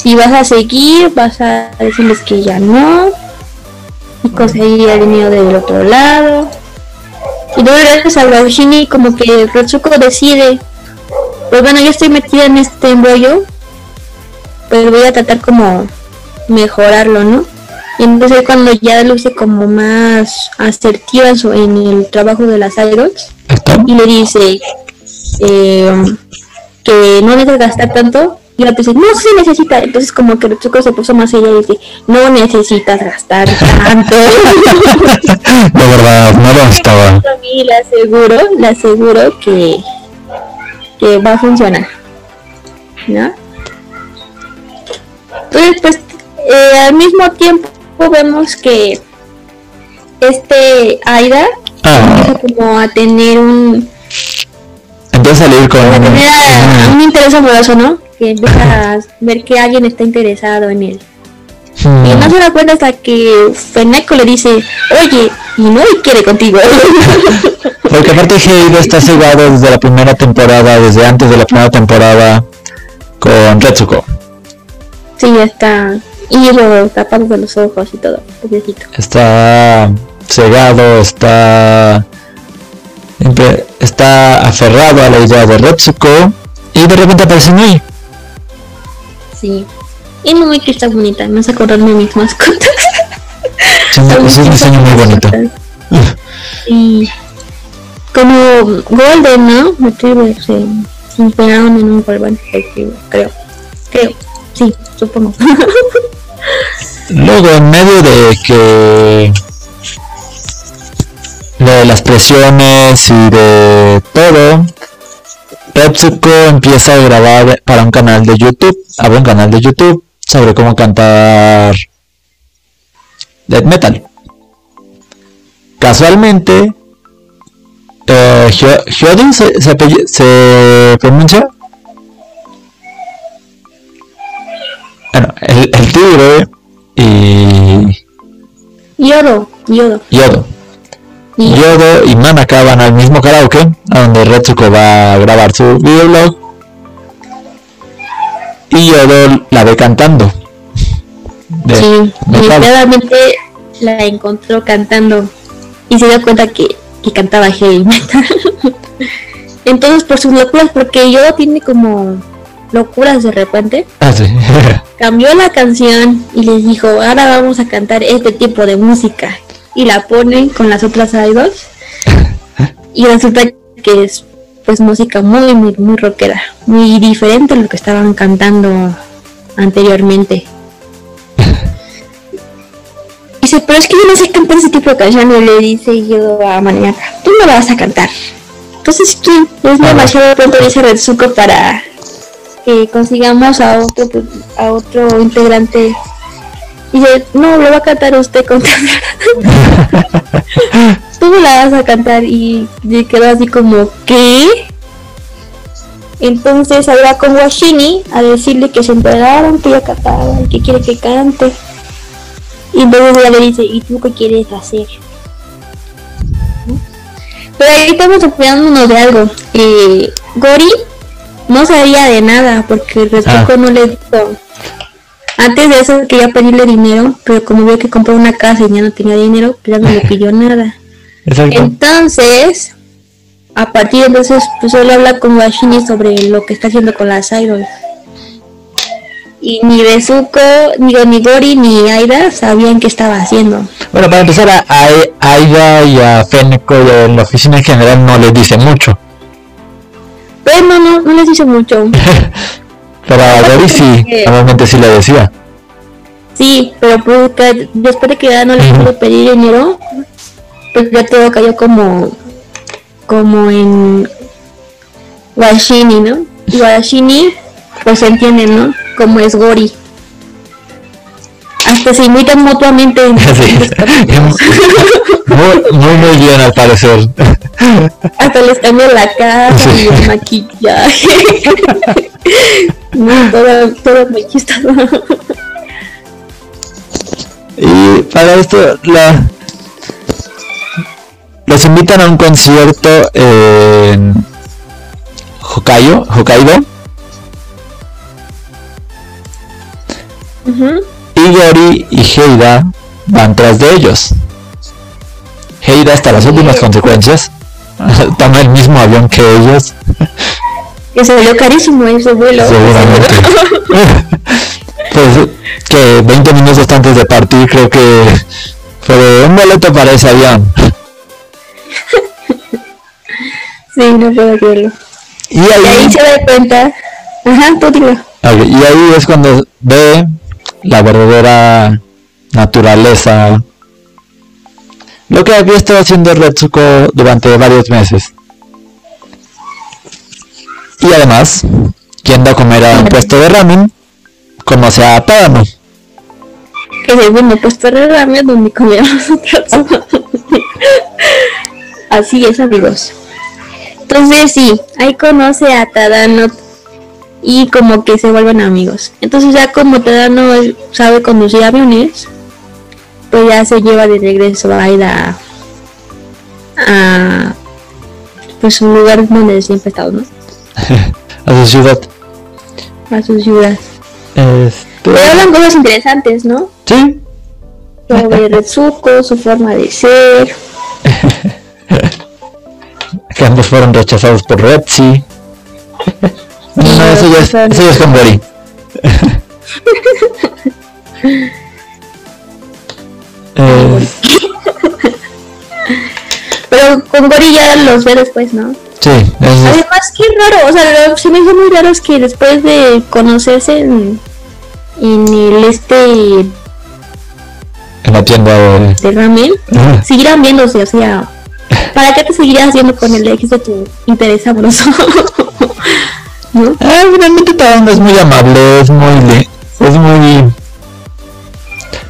Si vas a seguir, vas a decirles que ya no. Y conseguir el dinero del otro lado. Y luego gracias a Washini como que Retsuko decide, pues bueno, yo estoy metida en este embrollo, pues voy a tratar como mejorarlo, ¿no? Y entonces cuando ya luce como más asertiva en el trabajo de las idols y le dice eh, que no necesita gastar tanto y la dice no se necesita entonces como que chico se puso más ella y dice no necesitas gastar tanto [laughs] de verdad no lo estaba [laughs] a mí le aseguro le aseguro que que va a funcionar ¿no? entonces pues eh, al mismo tiempo vemos que este Aida ah. empieza como a tener un empieza a salir con un interés amoroso, ¿no? Que empieza a ver que alguien está interesado en él. Hmm. Y no se da cuenta hasta que Feneco le dice, oye, y no quiere contigo. [laughs] Porque aparte Heide está cegado desde la primera temporada, desde antes de la primera temporada con Retsuko. Sí, está y lo tapado de los ojos y todo, pobrecito. Está cegado, está está aferrado a la idea de Retsuko y de repente aparece Nui. Sí. Y Nui que está bonita, me hace acordarme de mis mascotas. [laughs] Sí, es un diseño muy bonito. Y como Golden, ¿no? Retriever se, inspiraron en un Golden creo. Creo. Sí, supongo. [laughs] Luego, en medio de que de las presiones y de todo, Retsuko empieza a grabar para un canal de YouTube, abre un canal de YouTube sobre cómo cantar death metal. Casualmente, eh, se, se, se pronuncia. Bueno, el, el tigre y... Yodo, Yodo. Yodo. Yodo y Manaka van al mismo karaoke, a donde Retsuko va a grabar su videoblog. Y Yodo la ve cantando. De Sí, metal. realmente la encontró cantando y se dio cuenta que, que cantaba heavy metal. [laughs] Entonces, por sus locuras, porque yo tiene como locuras de repente, Ah, sí. [laughs] cambió la canción y les dijo, ahora vamos a cantar este tipo de música. Y la ponen con las otras idols. Y resulta que es pues música muy, muy, muy rockera, muy diferente a lo que estaban cantando anteriormente. [laughs] Dice, pero es que yo no sé cantar ese tipo de canciones, le dice yo a Maniaca, tú no vas a cantar. Entonces, ¿quién? Es demasiado pronto, dice Retsuko, para que consigamos a otro a otro integrante. Dice, no, lo va a cantar usted con [laughs] Tú me la vas a cantar y le quedó así como, ¿qué? Entonces ahí va con Washini a decirle que se enteraron que ella cantaba y que quiere que cante. Y luego ella le dice, ¿y tú qué quieres hacer? ¿No? Pero ahí estamos olvidándonos de algo. Eh, Gori no sabía de nada porque el Ah. no le dijo. Antes de eso quería pedirle dinero, pero como vio que compró una casa y ya no tenía dinero, pues ya no le pidió nada. Exacto. Entonces, a partir de entonces, pues solo habla con Washini sobre lo que está haciendo con las idols. Y ni Bezuko, ni ni Gori, ni Aida sabían qué estaba haciendo. Bueno, para empezar, a, a a Aida y a Feneko y en la oficina en general no les dice mucho. Pero no, no, no les hizo mucho. [laughs] Pero a Gori sí, normalmente sí le decía. Sí, pero pues, que después de que ya no le pudo pedir dinero, pues ya todo cayó como, como en Washini, ¿no? Y Washini, pues se entiende, ¿no? Como es Gori. Hasta se imitan mutuamente. en [laughs] Sí. Muy, muy, muy bien al parecer. Hasta les cambian la cara Sí. y el [laughs] maquillaje. [laughs] todo, todo muy chistoso. Y para esto, la, los invitan a un concierto en Hokkaido, Hokkaido Ujú. y Gori y Heida van tras de ellos. Heida hasta las últimas consecuencias [laughs] toma el mismo avión que ellos, Que se volvió carísimo ese vuelo. seguramente. [laughs] pues que 20 minutos antes de partir creo que fue un boleto para ese avión. [laughs] Sí, no puedo creerlo. Y Y ahí ahí, se da cuenta. Ajá, tú dilo. Y ahí es cuando ve la verdadera naturaleza. Lo que había estado haciendo Retsuko durante varios meses. Y además, yendo a comer a un puesto de ramen, conoce a Tadano. Que es el puesto de ramen donde comíamos nosotros. [laughs] Así es, amigos. Entonces, sí, ahí conoce a Tadano y como que se vuelven amigos. Entonces, ya como Tadano sabe conducir aviones, pues ya se lleva de regreso a Aida a pues un lugar donde siempre ha estado, ¿no? [laughs] a su ciudad. A su ciudad. Este, Pero hablan cosas interesantes, ¿no? sí, Sobre Retsuko, su forma de ser. [laughs] que ambos fueron rechazados por Retsi. [laughs] No, eso ya es, eso ya es con Gori. Eh, Pero con Gori ya los ve después, ¿no? Sí, es- Además, qué raro, o sea, lo- se me hizo muy raro es que después de conocerse en, en el este en la tienda de... de ramen, Ah, siguieran viéndose, o sea, ¿para qué te seguirías haciendo con el ex de tu interés amoroso? [laughs] ¿No? Ah, realmente Tadano es muy amable, es muy... Es muy...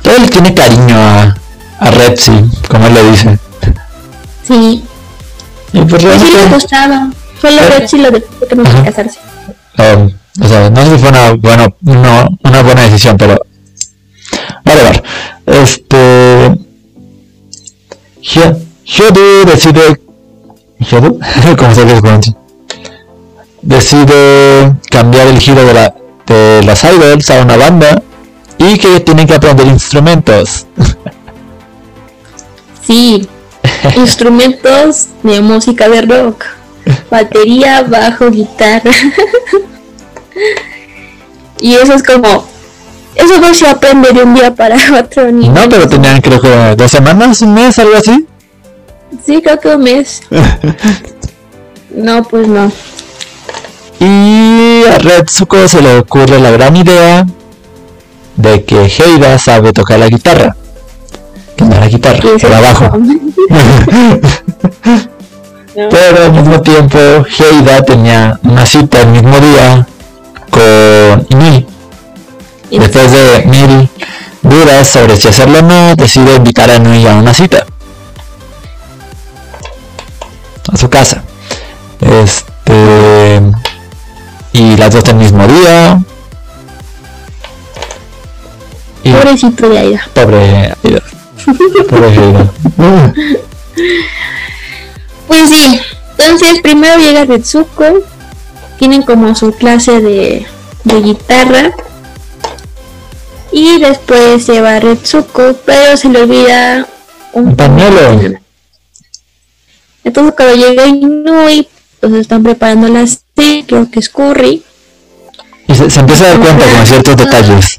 Todo le tiene cariño a, a Retsi, como él le dice. Sí, Y pues y sí le realmente... gustaba. Solo Eh. Rexy lo dejó que no quería casarse. um, o sea, no sé si fue una, bueno, no, una buena decisión, pero... Vale, vale. Este... Hyo- Hyodu decide. ¿Hyodu? [laughs] ¿Cómo se dice? Decide cambiar el giro de, la, de las idols a una banda y que tienen que aprender instrumentos. [laughs] Sí, [laughs] instrumentos de música de rock. Batería, bajo, guitarra. [laughs] y eso es como... Eso no se aprende de un día para [laughs] otro. Ni No, pero tenían creo que dos semanas, un mes, algo así. Sí, creo que un mes. no, pues no. Y a Retsuko se le ocurre la gran idea de que Heida sabe tocar la guitarra. Que [laughs] no la guitarra, por abajo. Pero al mismo tiempo, Heida tenía una cita el mismo día con Ni. Después de mil dudas sobre si hacerlo o no, decide invitar a Nui a una cita. A su casa. Este. Y las dos el mismo día. Y Pobrecito de Aida. pobre Aida. Pues sí, entonces primero llega Retsuko, tienen como su clase de, de guitarra y después se va Retsuko, pero se le olvida Un pañuelo. Entonces cuando llega Inui, pues están preparando la cena, creo que es curry. Y se, se empieza a dar cuenta con ciertos detalles.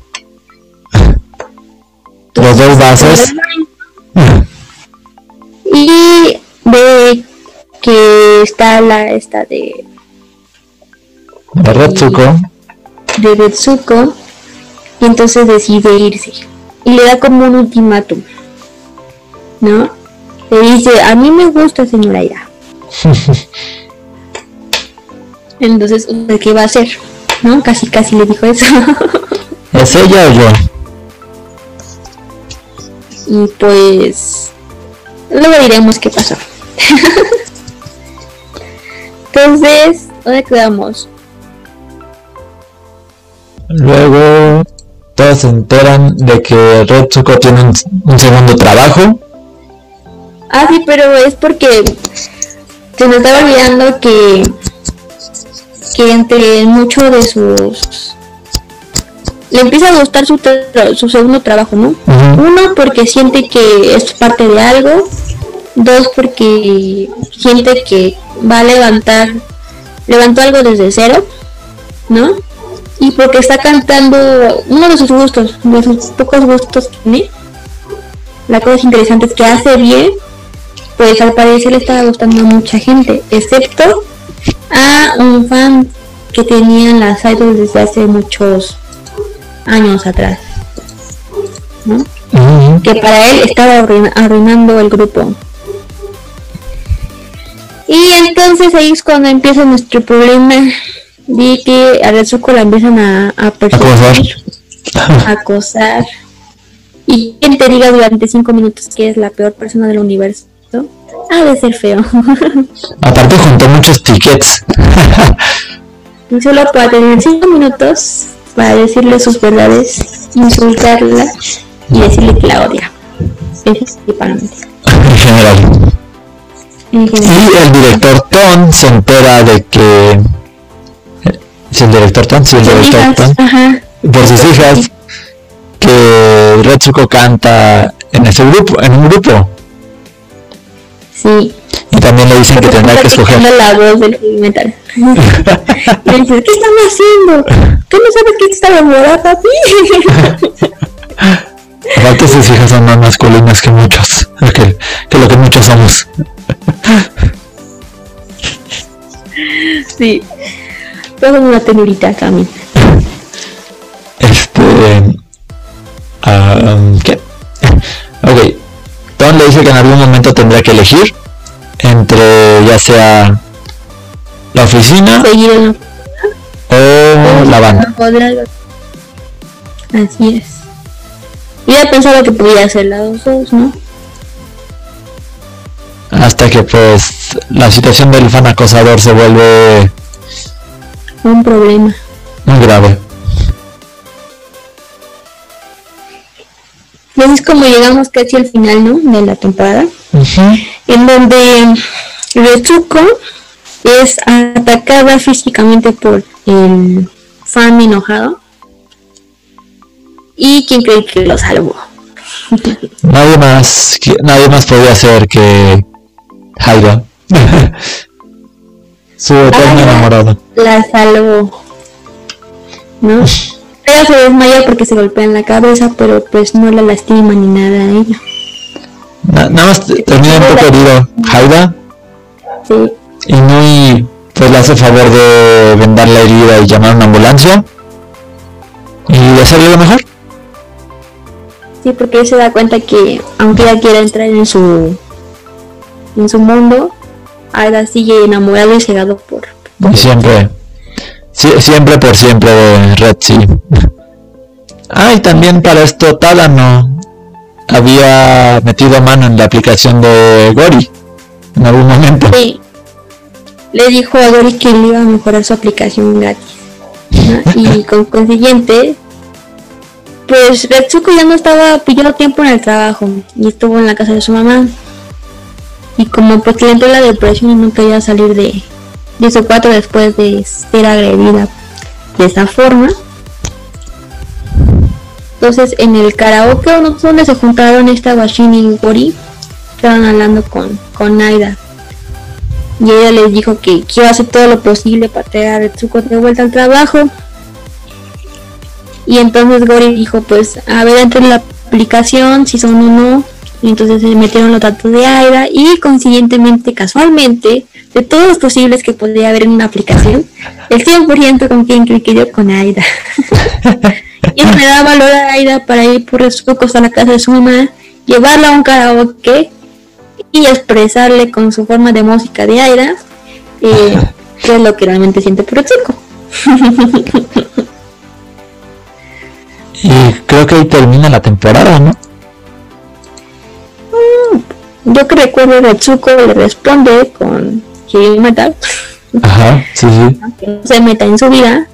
Los dos vasos. [laughs] Y ve que está la esta de, De Retsuko. de Retsuko y entonces decide irse y le da como un ultimátum ¿no? le dice a mí me gusta señora Ira [laughs] entonces ¿usted ¿qué va a hacer? ¿no? casi casi le dijo eso ¿Es ella o yo? Y pues luego diremos qué pasó [laughs] entonces ¿dónde quedamos? Luego todos se enteran de que Retsuko tiene un, un segundo trabajo. Ah, sí, pero es porque se me estaba olvidando que que entre muchos de sus le empieza a gustar su, segundo trabajo, ¿no? Uno porque siente que es parte de algo, dos porque siente que va a levantar levantó algo desde cero, ¿no? Y porque está cantando uno de sus gustos, de sus pocos gustos que tiene. La cosa interesante es que hace bien, pues al parecer le estaba gustando a mucha gente, excepto a un fan que tenían las idols desde hace muchos años atrás, que para él estaba arruin- arruinando el grupo. Y entonces ahí es cuando empieza nuestro problema de que a Retsuko la empiezan a, a perseguir, a acosar. Y quien te diga durante cinco minutos que es la peor persona del universo, ha de ser feo. [laughs] Aparte juntó muchos tickets. y solo para tener cinco minutos para decirle sus verdades, insultarla y decirle que la odia. Principalmente. en general. En general. Y el director Ton se entera de que... Si el director Ton, sí, el director hijas, Ton. Ajá. Por sus hijas. Que Retsuko canta en ese grupo, en un grupo. Sí. Y también le dicen que tendrá que escoger. la voz del heavy metal. [laughs] y le dice, ¿qué están haciendo? ¿Tú no sabes que está enamorada, papi? [laughs] Aparte sus hijas son más masculinas que muchos. Que, que lo que muchos somos. sí. Son una tenurita también. Este. ah, ¿Qué? Ok. Tom le dice que en algún momento tendrá que elegir entre ya sea la oficina o la banda. Así es. Y ya pensaba que podía hacer las dos, ¿no? Hasta que pues la situación del fan acosador se vuelve Un problema. muy grave. Y así es como llegamos casi al final, ¿no? De la temporada. En donde Retsuko es atacada físicamente por el fan enojado. ¿Y quién cree que lo salvó? [laughs] nadie más, nadie más podía ser que Haida. [laughs] Su eterno enamorado. La salvó. ¿No? Ella se desmaya porque se golpea en la cabeza, pero pues no la lastima ni nada a ella. Nada más termina un poco herido. Haida. Sí. Y muy pues le hace favor de vendar la herida y llamar a una ambulancia. Y hacerle lo mejor. Sí, porque él se da cuenta que aunque ella quiera entrar en su en su mundo, Aida sigue enamorado y cegado por, y siempre siempre por siempre de Red Sea. [laughs] Ah, y también para esto Talano había metido mano en la aplicación de Gori en algún momento. Sí. Le dijo a Gori que le iba a mejorar su aplicación gratis. Y [laughs] con consiguiente, pues Retsuko ya no estaba pillando tiempo en el trabajo y estuvo en la casa de su mamá. Y como pues le entró la depresión y no quería salir de, Dice cuatro después de ser agredida de esa forma. Entonces en el karaoke donde se juntaron esta Washini y Gori, estaban hablando con, con Naida. Y ella les dijo que, a hacer todo lo posible para traer a Retsuko de vuelta al trabajo. Y entonces Gori dijo, pues a ver entre la aplicación si son o no. Y entonces se metieron los datos de Aida y consiguientemente, casualmente, de todos los posibles que podría haber en una aplicación, el 100% con quien cliqué yo con Aida. [laughs] y me da valor a Aida para ir por esos pocos a la casa de su mamá, llevarla a un karaoke y expresarle con su forma de música de Aida eh, [laughs] qué es lo que realmente siente por el chico. y creo que ahí termina la temporada, ¿no? Mm, yo que recuerdo Retsuko le responde con quiere matar. Ajá, sí, sí. [laughs] se meta en su vida.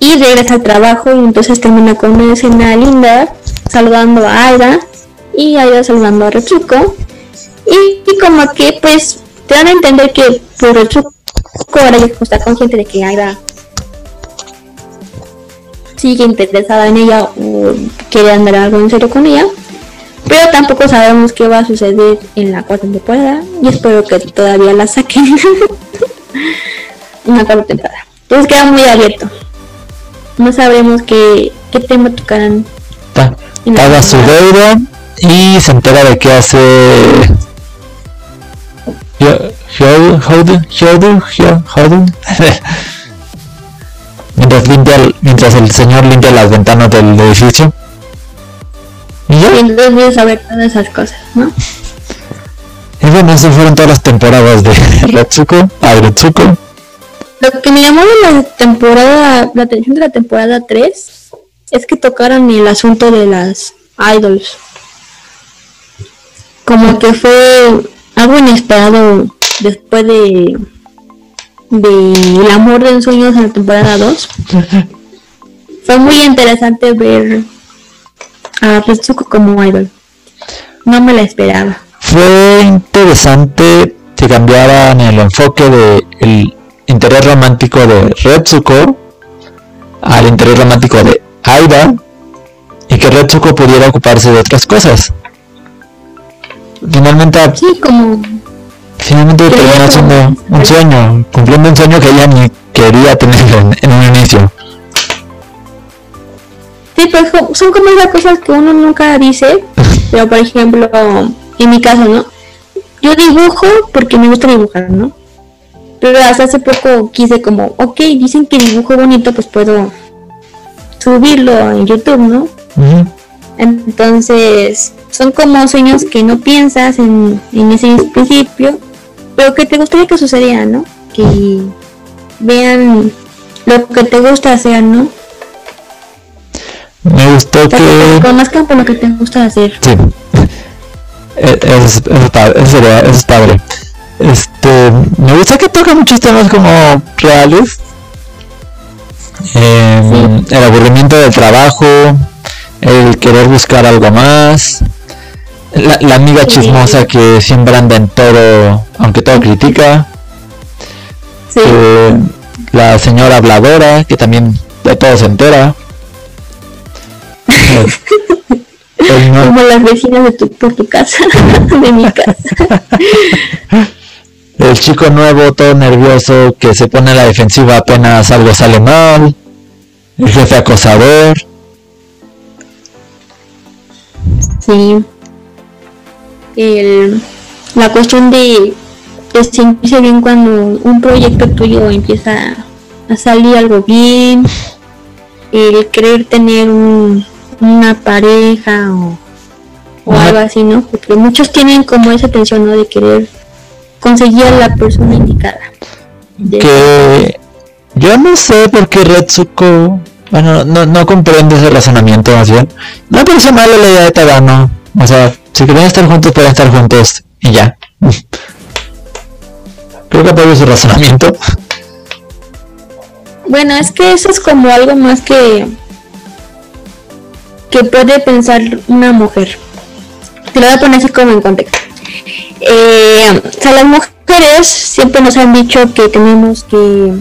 Y regresa al trabajo y entonces termina con una escena linda, saludando a Aida y Aida saludando a Retsuko. Y, como que pues te dan a entender que por Retsuko ahora está consciente de que Aida sigue interesada en ella o quiere andar algo en serio con ella. Pero tampoco sabemos qué va a suceder en la cuarta temporada. Y espero que todavía la saquen. [laughs] Una cuarta temporada. Entonces queda muy abierto. No sabremos qué, qué tema tocarán. Paga su deuda y se entera de qué hace. [laughs] mientras limpia mientras el señor limpia las ventanas del edificio y entonces saber todas esas cosas, ¿no? [laughs] Y bueno, esas fueron todas las temporadas de [laughs] Retsuko, a Retsuko. Lo que me llamó de la temporada, la atención de la temporada 3 es que tocaron el asunto de las idols. Como que fue algo inesperado después de de el amor de sueños en la temporada 2. [laughs] fue muy interesante ver a Retsuko como idol. No me la esperaba. Fue interesante que cambiaran el enfoque del interés romántico de Retsuko al interés romántico de Aida y que Retsuko pudiera ocuparse de otras cosas. Finalmente, sí, como finalmente terminó siendo un sueño, cumpliendo un sueño que ella ni quería tener en un inicio. Sí, pues son como esas cosas que uno nunca dice, pero por ejemplo, en mi caso, ¿no? Yo dibujo porque me gusta dibujar, ¿no? Pero hasta hace poco quise como, ok, dicen que dibujo bonito, pues puedo subirlo en YouTube, ¿no? Entonces, son como sueños que no piensas en, en ese principio, pero que te gustaría que sucediera, ¿no? Que vean lo que te gusta hacer, ¿no? Me gustó que... Conozcan por lo que te gusta hacer. Sí. [laughs] Eh, eso, es padre. Este, me gusta que toca muchos temas como reales. Em, el aburrimiento del trabajo, el querer buscar algo más, La, amiga chismosa que siempre anda en todo, aunque todo critica. Eh, la señora habladora, que también de todo se entera. [laughs] Como las vecinas de tu, por tu casa, [laughs] de mi casa. [laughs] El chico nuevo, todo nervioso, que se pone a la defensiva apenas algo sale mal. El jefe acosador. Sí. El, la cuestión de, de sentirse bien cuando un proyecto tuyo empieza a salir algo bien. El querer tener un, una pareja o, o algo así, ¿no? Porque muchos tienen como esa tensión, ¿no? De querer conseguir a la persona indicada. Que yo no sé por qué Retsuko, bueno, no, no comprendo ese razonamiento más bien. No me parece malo la idea de Tadano. O sea, si quieren estar juntos, pueden estar juntos y ya. [laughs] Creo que apoyo ese razonamiento. Bueno, es que eso es como algo más que que puede pensar una mujer. Te lo voy a poner así como en contexto. Eh, o sea, las mujeres siempre nos han dicho que tenemos que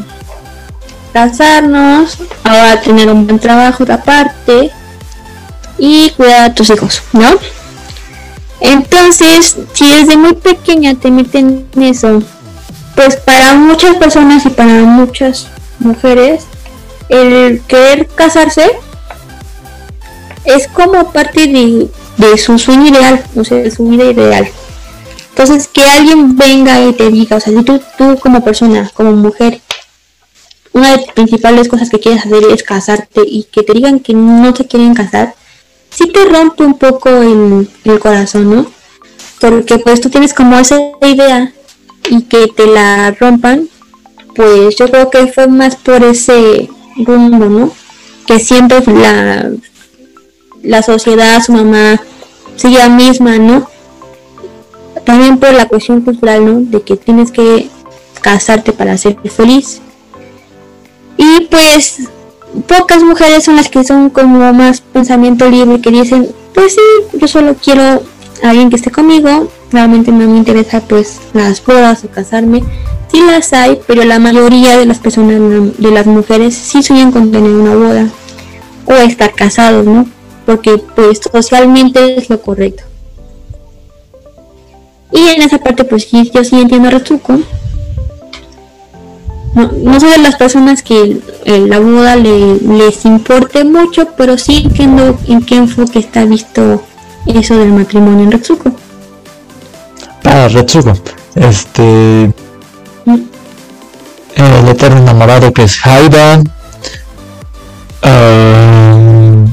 casarnos, ahora tener un buen trabajo aparte y cuidar a tus hijos, ¿no? Entonces, si desde muy pequeña te meten eso, pues para muchas personas y para muchas mujeres, el querer casarse es como parte de, de su sueño ideal, o sea, de su vida ideal. Entonces, que alguien venga y te diga, o sea, si tú, tú como persona, como mujer, una de las principales cosas que quieres hacer es casarte y que te digan que no te quieren casar, sí te rompe un poco el, el corazón, ¿no? Porque pues tú tienes como esa idea y que te la rompan, pues yo creo que fue más por ese rumbo, ¿no? Que siempre la, la sociedad, su mamá, sigue misma, ¿no? También por la cuestión cultural, ¿no? De que tienes que casarte para ser feliz. Y pues pocas mujeres son las que son como más pensamiento libre, que dicen, pues sí, yo solo quiero a alguien que esté conmigo, realmente no me interesa pues las bodas o casarme. Sí las hay, pero la mayoría de las personas, de las mujeres, sí sueñan con tener una boda o estar casados, ¿no? Porque pues socialmente es lo correcto. Y en esa parte, pues sí, yo sí entiendo a Retsuko. No, no soy de las personas que la boda le, les importe mucho, pero sí entiendo en qué enfoque está visto eso del matrimonio en Retsuko. Ah, Retsuko. Este. Mm. El eterno enamorado que es Haida. Ah,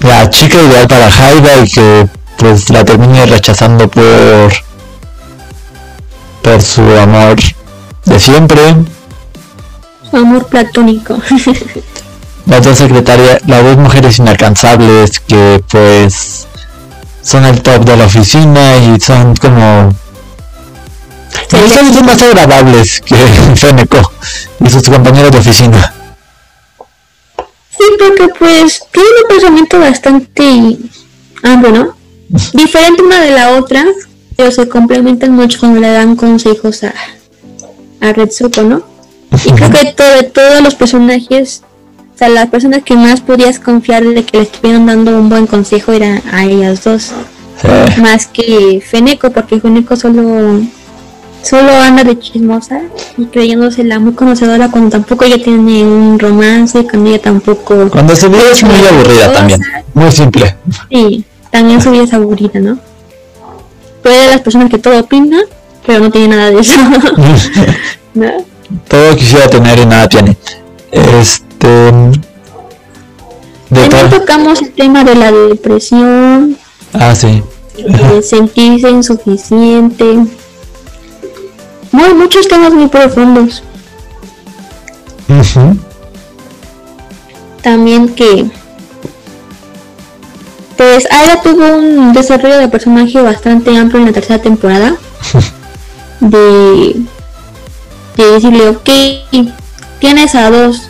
la chica ideal para Haida y que pues la termine rechazando por por su amor de siempre. Su amor platónico. [laughs] Las dos secretarias las dos mujeres inalcanzables que pues son el top de la oficina y son como son más agradables que [laughs] Feneco y sus compañeros de oficina. Sí porque pues tiene un pensamiento bastante amplio ¿no? Diferente una de la otra, pero se complementan mucho cuando le dan consejos a, a Retsuko, ¿no? Y creo que todo, todos los personajes, o sea, las personas que más podías confiar de que le estuvieran dando un buen consejo eran a ellas dos. Más que Feneco, porque Feneco solo solo anda de chismosa y creyéndosela muy conocedora cuando tampoco ella tiene un romance, cuando ella tampoco... Cuando se ve es muy aburrida también, muy simple. Sí, también su vida es aburrida, ¿no? Puede de las personas que todo opina, pero no tiene nada de eso. [laughs] ¿No? Todo quisiera tener y nada tiene. Este. También tocamos el tema de la depresión. Ah, sí. De sentirse insuficiente. Muy, muchos temas muy profundos. También que pues Aira tuvo un desarrollo de personaje bastante amplio en la tercera temporada. [laughs] de, de decirle, ok, tienes a dos.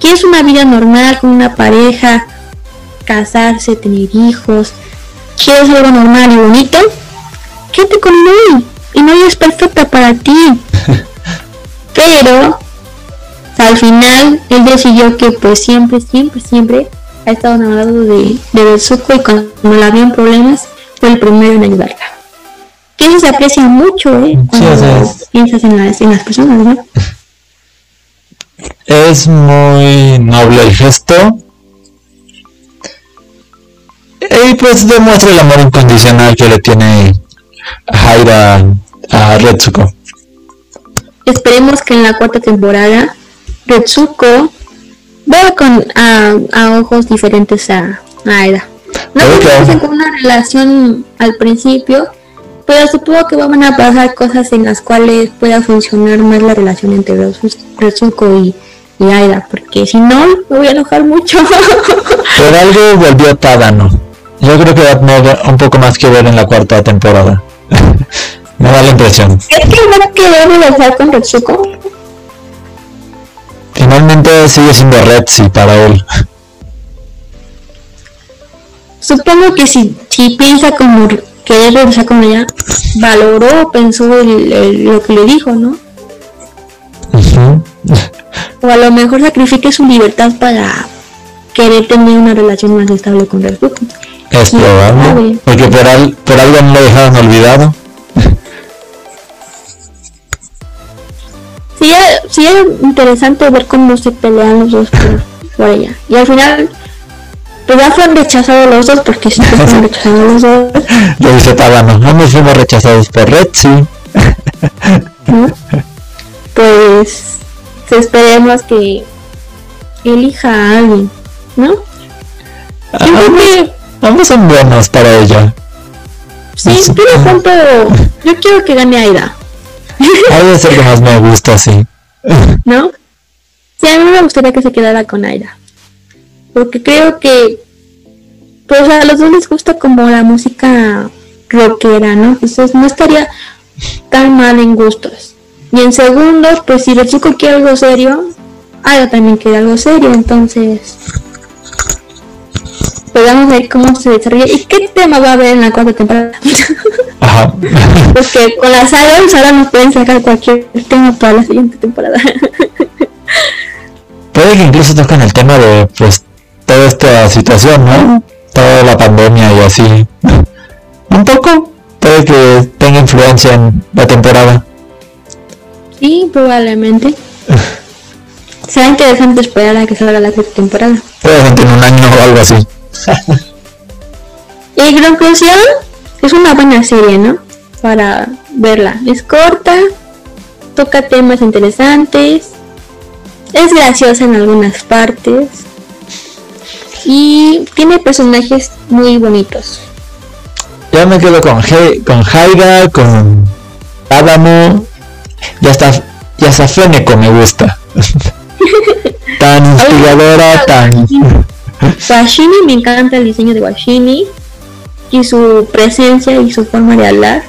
¿Quieres una vida normal con una pareja? Casarse, tener hijos. quieres algo normal y bonito, quédate con. Y Nui es perfecta para ti. [laughs] Pero al final él decidió que pues siempre, siempre, siempre ha estado enamorado de, de y cuando la habían problemas fue el primero en ayudarla. Que eso se aprecia mucho, ¿eh? Cuando piensas en las, en las personas, ¿no? [laughs] Es muy noble el gesto. Y pues demuestra el amor incondicional que le tiene Jaira a Retsuko. Esperemos que en la cuarta temporada Retsuko vea con a, ojos diferentes a, a Aida. No okay. con una relación al principio, pero supongo que van a pasar cosas en las cuales pueda funcionar más la relación entre Retsuko y, y Aida, porque si no, me voy a enojar mucho. [laughs] Por algo volvió Tadano. Yo creo que va a tener un poco más que ver en la cuarta temporada. [laughs] me da la impresión. ¿Es que no quiere regresar con Retsuko? Finalmente sigue siendo Retsi para él. Supongo que si, si piensa como querer regresar con ella, valoró, pensó lo que le dijo, ¿no? O a lo mejor sacrifique su libertad para querer tener una relación más estable con Retsuko. Es probable, porque por, por algo no lo dejaron olvidado. Sí, es interesante ver cómo se pelean los dos por, ella. Y al final, pues ya fueron rechazados los dos porque sí fueron rechazados los dos. [laughs] Lo dice Tabano, no fuimos rechazados por Red, Pues esperemos que elija a alguien, ¿no? Ambos, ambos son buenos para ella. Sí, [laughs] pero yo quiero que gane Aida. El más me gusta, sí. ¿No? Sí, a mí me gustaría que se quedara con Aida. Porque creo que pues a los dos les gusta como la música rockera, ¿no? Entonces no estaría tan mal en gustos. Y en segundo, pues si Retsuko quiere algo serio, Aida también quiere algo serio, entonces a ver cómo se desarrolla y qué tema va a haber en la cuarta temporada. [laughs] Ajá. Porque con las idols ahora nos pueden sacar cualquier tema para la siguiente temporada. [laughs] Puede que incluso toquen el tema de pues toda esta situación, ¿no? Toda la pandemia y así. [laughs] Un poco. Puede que tenga influencia en la temporada. Sí, probablemente. Será interesante esperar a que salga la sexta temporada. Probablemente en un año o algo así. [laughs] y conclusión, es una buena serie, ¿no? Para verla. Es corta, toca temas interesantes, es graciosa en algunas partes y tiene personajes muy bonitos. Ya me quedo con, He con Jaiga, con Adamo, ya está, ya está Feneco me gusta. [laughs] tan inspiradora, tan... Washini, me encanta el diseño de Washini y su presencia y su forma de hablar.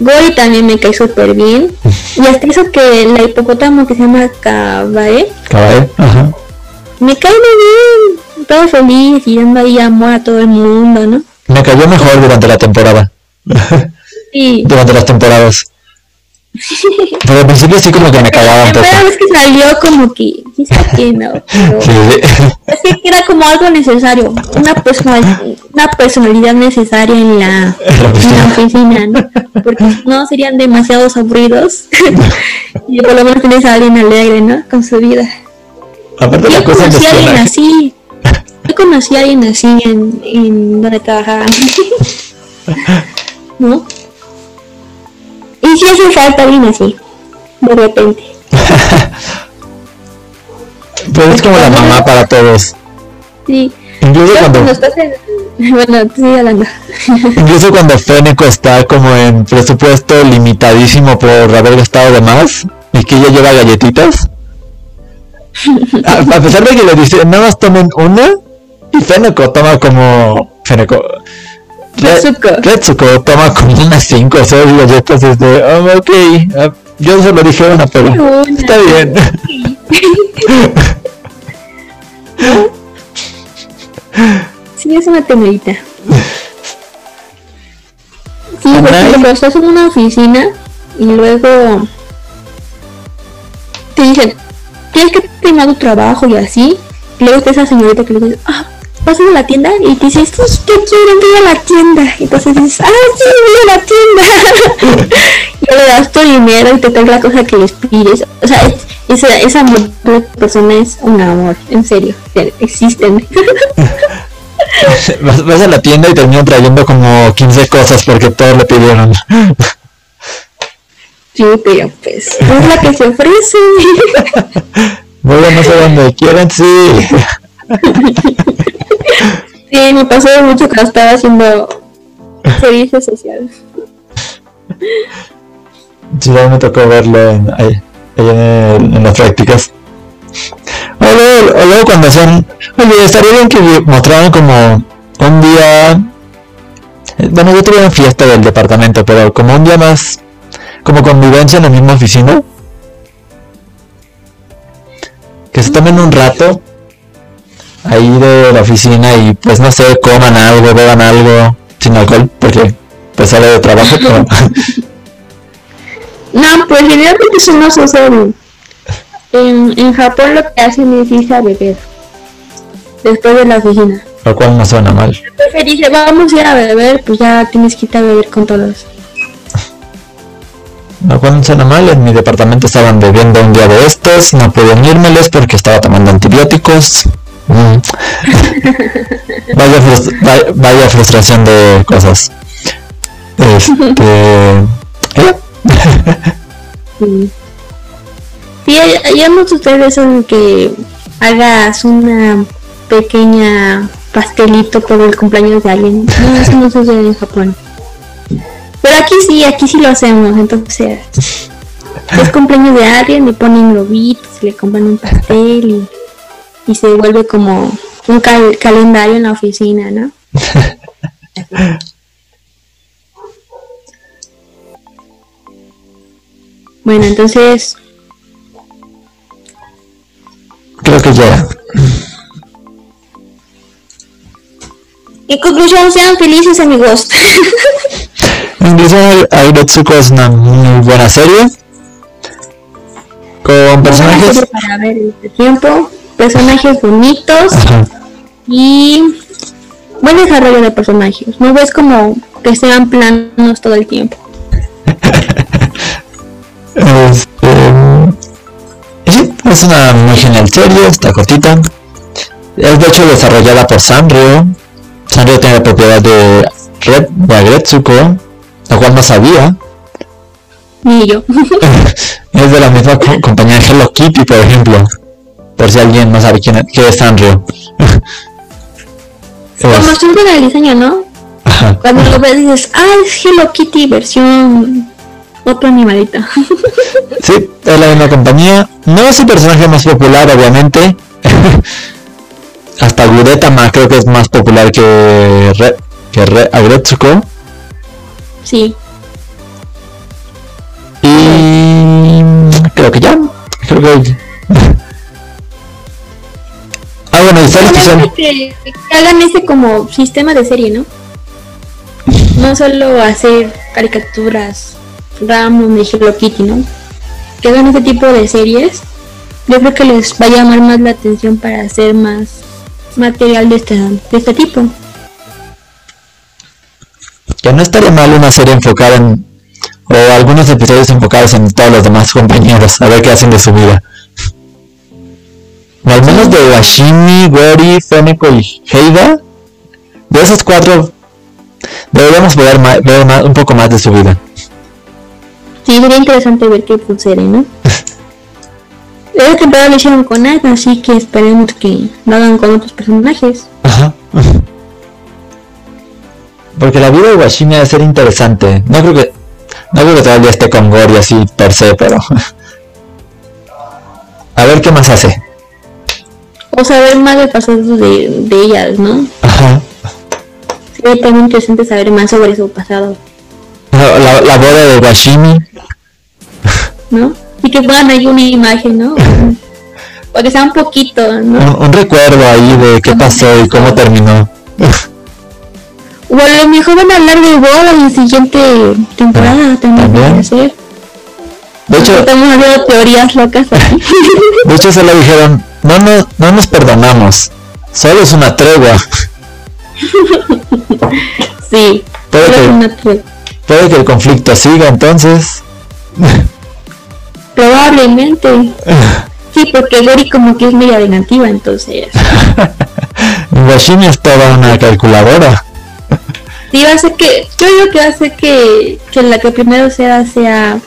Gori también me cae súper bien. [laughs] Y hasta eso que la hipopótamo que se llama Kabae. Kabae, ajá. Me cae muy bien. Todo feliz y dando ahí amor a todo el mundo, ¿no? Me cayó mejor durante la temporada. [laughs] Sí. durante las temporadas. [laughs] Pero al principio sí como que me cagaba un poco. La vez que salió como que, que no. [laughs] Es que era como algo necesario, una, personalidad, una personalidad necesaria en la, en la oficina, ¿no? Porque [laughs] no serían demasiados aburridos. y por lo menos tienes a alguien alegre, ¿no? Con su vida. Aparte la cosa conocí a alguien así. Yo conocí a alguien así en, en donde trabajaba. ¿No? Hace falta alguien así, de repente. [laughs] Pues es como la mamá para todos. Sí. Incluso cuando... [laughs] Bueno, sí, hablando. [laughs] Incluso cuando Fénico está como en presupuesto limitadísimo por haber gastado de más y que ella lleva galletitas. a, pesar de que le dice, nada más tomen una y Fénico toma como... Fénico Retsuko. toma como unas 5 o 6 galletas desde, oh, ok, ah, yo se lo dije una, pero está bien. Sí, [laughs] es una temerita. Sí, porque estás en una oficina y luego te dicen, tienes que terminar tu trabajo y así, y luego está esa señorita que le dice, ah, vas a la tienda y te dice, estos que quieren ir a la tienda. Y entonces dices, ah, sí, voy a la tienda. [laughs] y le das tu dinero y te trae la cosa que les pides. O sea, esa, esa persona es un amor, en serio, existen. [laughs] vas, vas, a la tienda y terminan trayendo como 15 cosas porque todos le pidieron. Sí, pero pues es la que se ofrece. [laughs] Bueno, no sé dónde quieren, sí. Sí, me pasó mucho que estaba haciendo servicio social. Sí, a mí me tocó verlo en, ahí, en, las prácticas. O luego, cuando hacían, oye, estaría bien que mostraran como un día, bueno, yo tuve una fiesta del departamento, pero como un día más, como convivencia en la misma oficina. Que se tomen un rato ahí de la oficina y pues no sé, coman algo, beban algo sin alcohol, porque pues sale de trabajo, pero... [laughs] no, pues generalmente eso no sucede. En, en Japón lo que hacen es irse a beber después de la oficina. Lo cual no suena mal. El dice, vamos a ir a beber, pues ya tienes que ir a beber con todos. Lo cual no suena mal, en mi departamento estaban bebiendo un día de estos, no pude unírmeles porque estaba tomando antibióticos. Mm. [laughs] vaya, frustración de cosas. Este. [laughs] sí, ya no ustedes en que hagas una pequeña pastelito por el cumpleaños de alguien. No, eso no sucede en Japón. Pero aquí sí, aquí sí lo hacemos. Entonces, es cumpleaños de alguien, le ponen globitos, le compran un pastel y y se vuelve como un calendario en la oficina, ¿no? bueno, entonces... Creo que ya. En conclusión, sean felices amigos. [laughs] en conclusión, Airetsuko es una muy buena serie. Con personajes... Para ver este tiempo personajes bonitos y buen desarrollo de personajes. No ves como que sean planos todo el tiempo. [laughs] este, es una muy genial serie, está cortita. Es de hecho desarrollada por Sanrio. Sanrio tiene la propiedad de Red de Agretsuko, lo cual no sabía. Ni yo. [laughs] es de la misma compañía Hello Kitty, por ejemplo por si alguien no sabe quién es, Sanrio. [laughs] Como siempre en el diseño, ¿no? Cuando lo ves dices, ah, es Hello Kitty versión otro animalito. [laughs] sí, es la misma compañía. No es el personaje más popular, obviamente. [laughs] Hasta Gudetama creo que es más popular que, Re, que Re, Agretsuko. Sí. Y creo que ya. Creo que Que, hagan ese como sistema de serie, ¿no? No solo hacer caricaturas Ramon de Hello Kitty, ¿no? Que hagan ese tipo de series. Yo creo que les va a llamar más la atención para hacer más material de este, de este tipo. Que no estaría mal una serie enfocada en. o algunos episodios enfocados en todos los demás compañeros, a ver qué hacen de su vida al menos de Washimi, Gori, Feneko y Heida, de esos cuatro, deberíamos ver, un poco más de su vida. Sí, sería interesante ver qué sucede, ¿no? [laughs] Esta temporada lo hicieron con Aina, así que esperemos que lo hagan con otros personajes. Ajá. [laughs] Porque la vida de Washimi debe ser interesante. No creo que. No creo que todavía esté con Gori así per se, pero. [laughs] A ver qué más hace o saber más del pasado de, de ellas, ¿no? Ajá. Sería también interesante saber más sobre su pasado. La, la, boda de Washimi. ¿No? Y que puedan ahí una imagen, ¿no? [laughs] O que sea un poquito, ¿no? Un, recuerdo ahí de qué pasó y cómo terminó. O a lo mejor van a hablar de boda en la siguiente temporada también. También. puede ser. De hecho, Estamos haciendo teorías locas aquí. de hecho solo dijeron, no, no, no nos perdonamos, solo es una tregua. sí. Puede que, una tregua. puede que el conflicto siga entonces. Probablemente. Sí, porque Gori como que es media vengativa, entonces. [laughs] Washimi es toda una calculadora. Sí, va a ser que. Yo digo que va a ser que, que la que primero sea sea.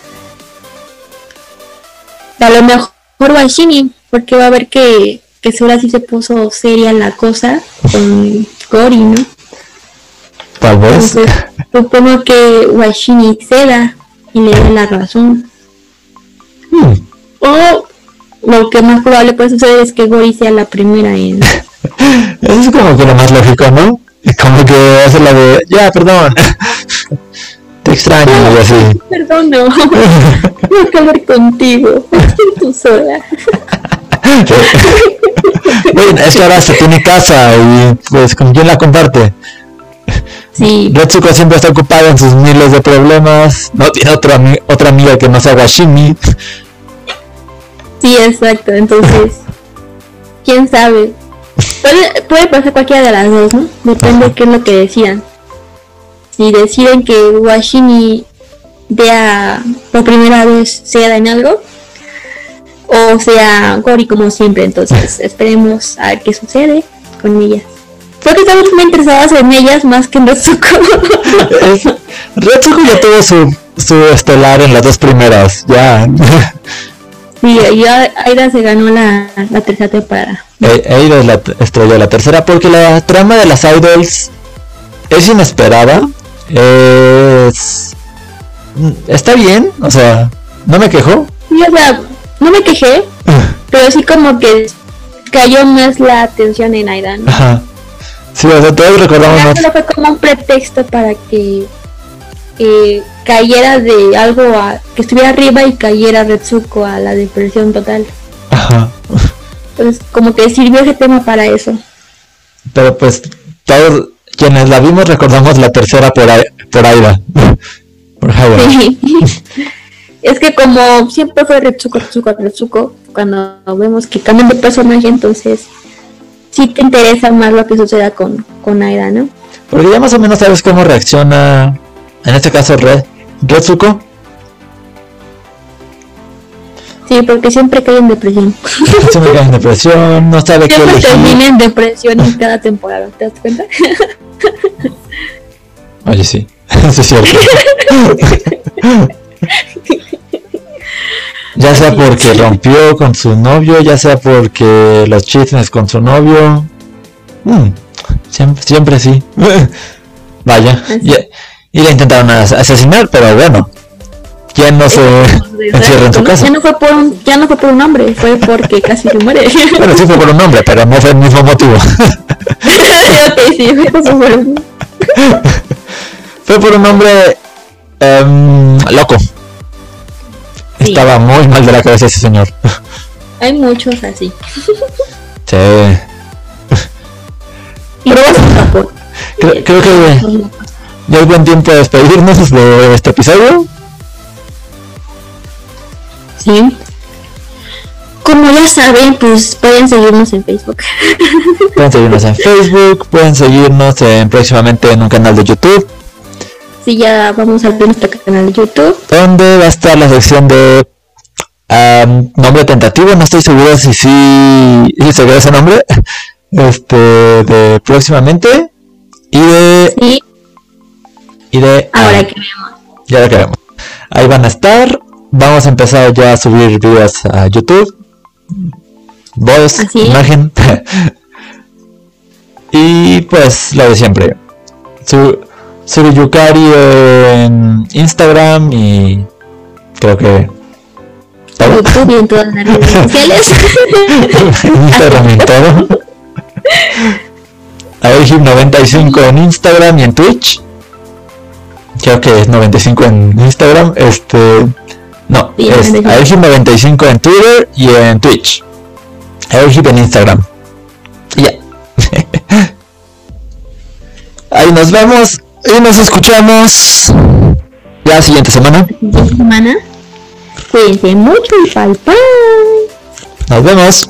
A lo mejor Washini, porque va a ver que, que Sora sí se puso seria la cosa con Gori, ¿no? Tal vez. Entonces, supongo que Washini ceda y le dé la razón. Hmm. O lo que más probable puede suceder es que Gori sea la primera en. [laughs] Eso es como que lo más lógico, ¿no? Como que hace la de, ya, perdón. [laughs] Te extraño y así. Perdón, no. [laughs] Tengo que hablar contigo. Estoy tú sola. [laughs] Bueno, es que ahora se tiene casa y pues con quién la comparte. Sí, Retsuko siempre está ocupada en sus miles de problemas. No tiene otra, otra amiga que no sea Washimi. sí, exacto. Entonces, [laughs] quién sabe. Puede, puede pasar cualquiera de las dos, ¿no? Depende Ajá. de qué es lo que decidan. Si deciden que Washini vea por primera vez ceda en algo, o sea Gori como siempre. Entonces, [laughs] esperemos a ver qué sucede con ellas. Creo que estamos muy interesadas en ellas más que en Retsuko. [laughs] Retsuko ya tuvo su, su estelar en las dos primeras. Ya. [laughs] Sí, ya Aida se ganó la, la tercera temporada. E- Eira es la estrella la tercera porque la trama de las idols es inesperada. Es. mm, Está bien, o sea, no me quejo. Sí, o sea, no me quejé, [laughs] pero sí como que cayó más la atención en Aida, ¿no? Ajá. Sí, o sea, todos recordamos más. solo fue como un pretexto para que eh, cayera de algo a, que estuviera arriba y cayera Retsuko a la depresión total. Ajá. Entonces, como que sirvió ese tema para eso. Pero pues, todos quienes la vimos recordamos la tercera por, por Aira. [laughs] por. Sí. [laughs] es que como siempre fue Retsuko, Retsuko, Retsuko, cuando vemos que cambian de personaje, entonces sí te interesa más lo que suceda con, con Aida, ¿no? Porque ya más o menos sabes cómo reacciona, en este caso Red, Retsuko. Sí, porque siempre cae en depresión. [laughs] Se me cae en depresión, no sabe qué Siempre termina elegir. en depresión en cada temporada, ¿te das cuenta? Oye, sí, [laughs] eso es cierto. [laughs] ya sea porque rompió con su novio, ya sea porque los chismes con su novio. Mm, siempre, siempre sí. [laughs] Vaya, y, y la intentaron as- asesinar, pero bueno. ¿Quién no se encierra en su casa? Ya no fue por un, ya no fue por un hombre, fue porque casi se muere. Bueno, sí fue por un hombre, pero no fue el mismo motivo. Ok, [laughs] sí, fue por un hombre em, loco. Sí. Estaba muy mal de la cabeza ese señor. Hay muchos así. Sí. Luego se escapó. Creo, creo que ya es buen tiempo de despedirnos de este episodio. Sí. Como ya saben, pues pueden seguirnos en Facebook. [laughs] Pueden seguirnos en Facebook, pueden seguirnos en- próximamente en un canal de YouTube, Sí, ya vamos a abrir nuestro canal de YouTube. donde va a estar la sección de nombre tentativo. No estoy seguro si sí si se ve ese nombre. [laughs] Este, de próximamente. Y de. Sí, Y de. ahora ah, que vemos. Ya lo queremos. Ahí van a estar. Vamos a empezar ya a subir videos a YouTube. Voz, es. imagen. [laughs] y pues lo de siempre. Su, Suriyukari en Instagram y creo que todo. YouTube y en todas las redes sociales. Instagram y todo. Airhip95 en Instagram y en Twitch. Creo que es 95 en Instagram. Este. No, es 95. Airhip95 en Twitter y en Twitch. Airhip en Instagram. Y ya. [laughs] Ahí nos vemos y nos escuchamos la siguiente semana. semana. Cuídense mucho y bye bye. Nos vemos.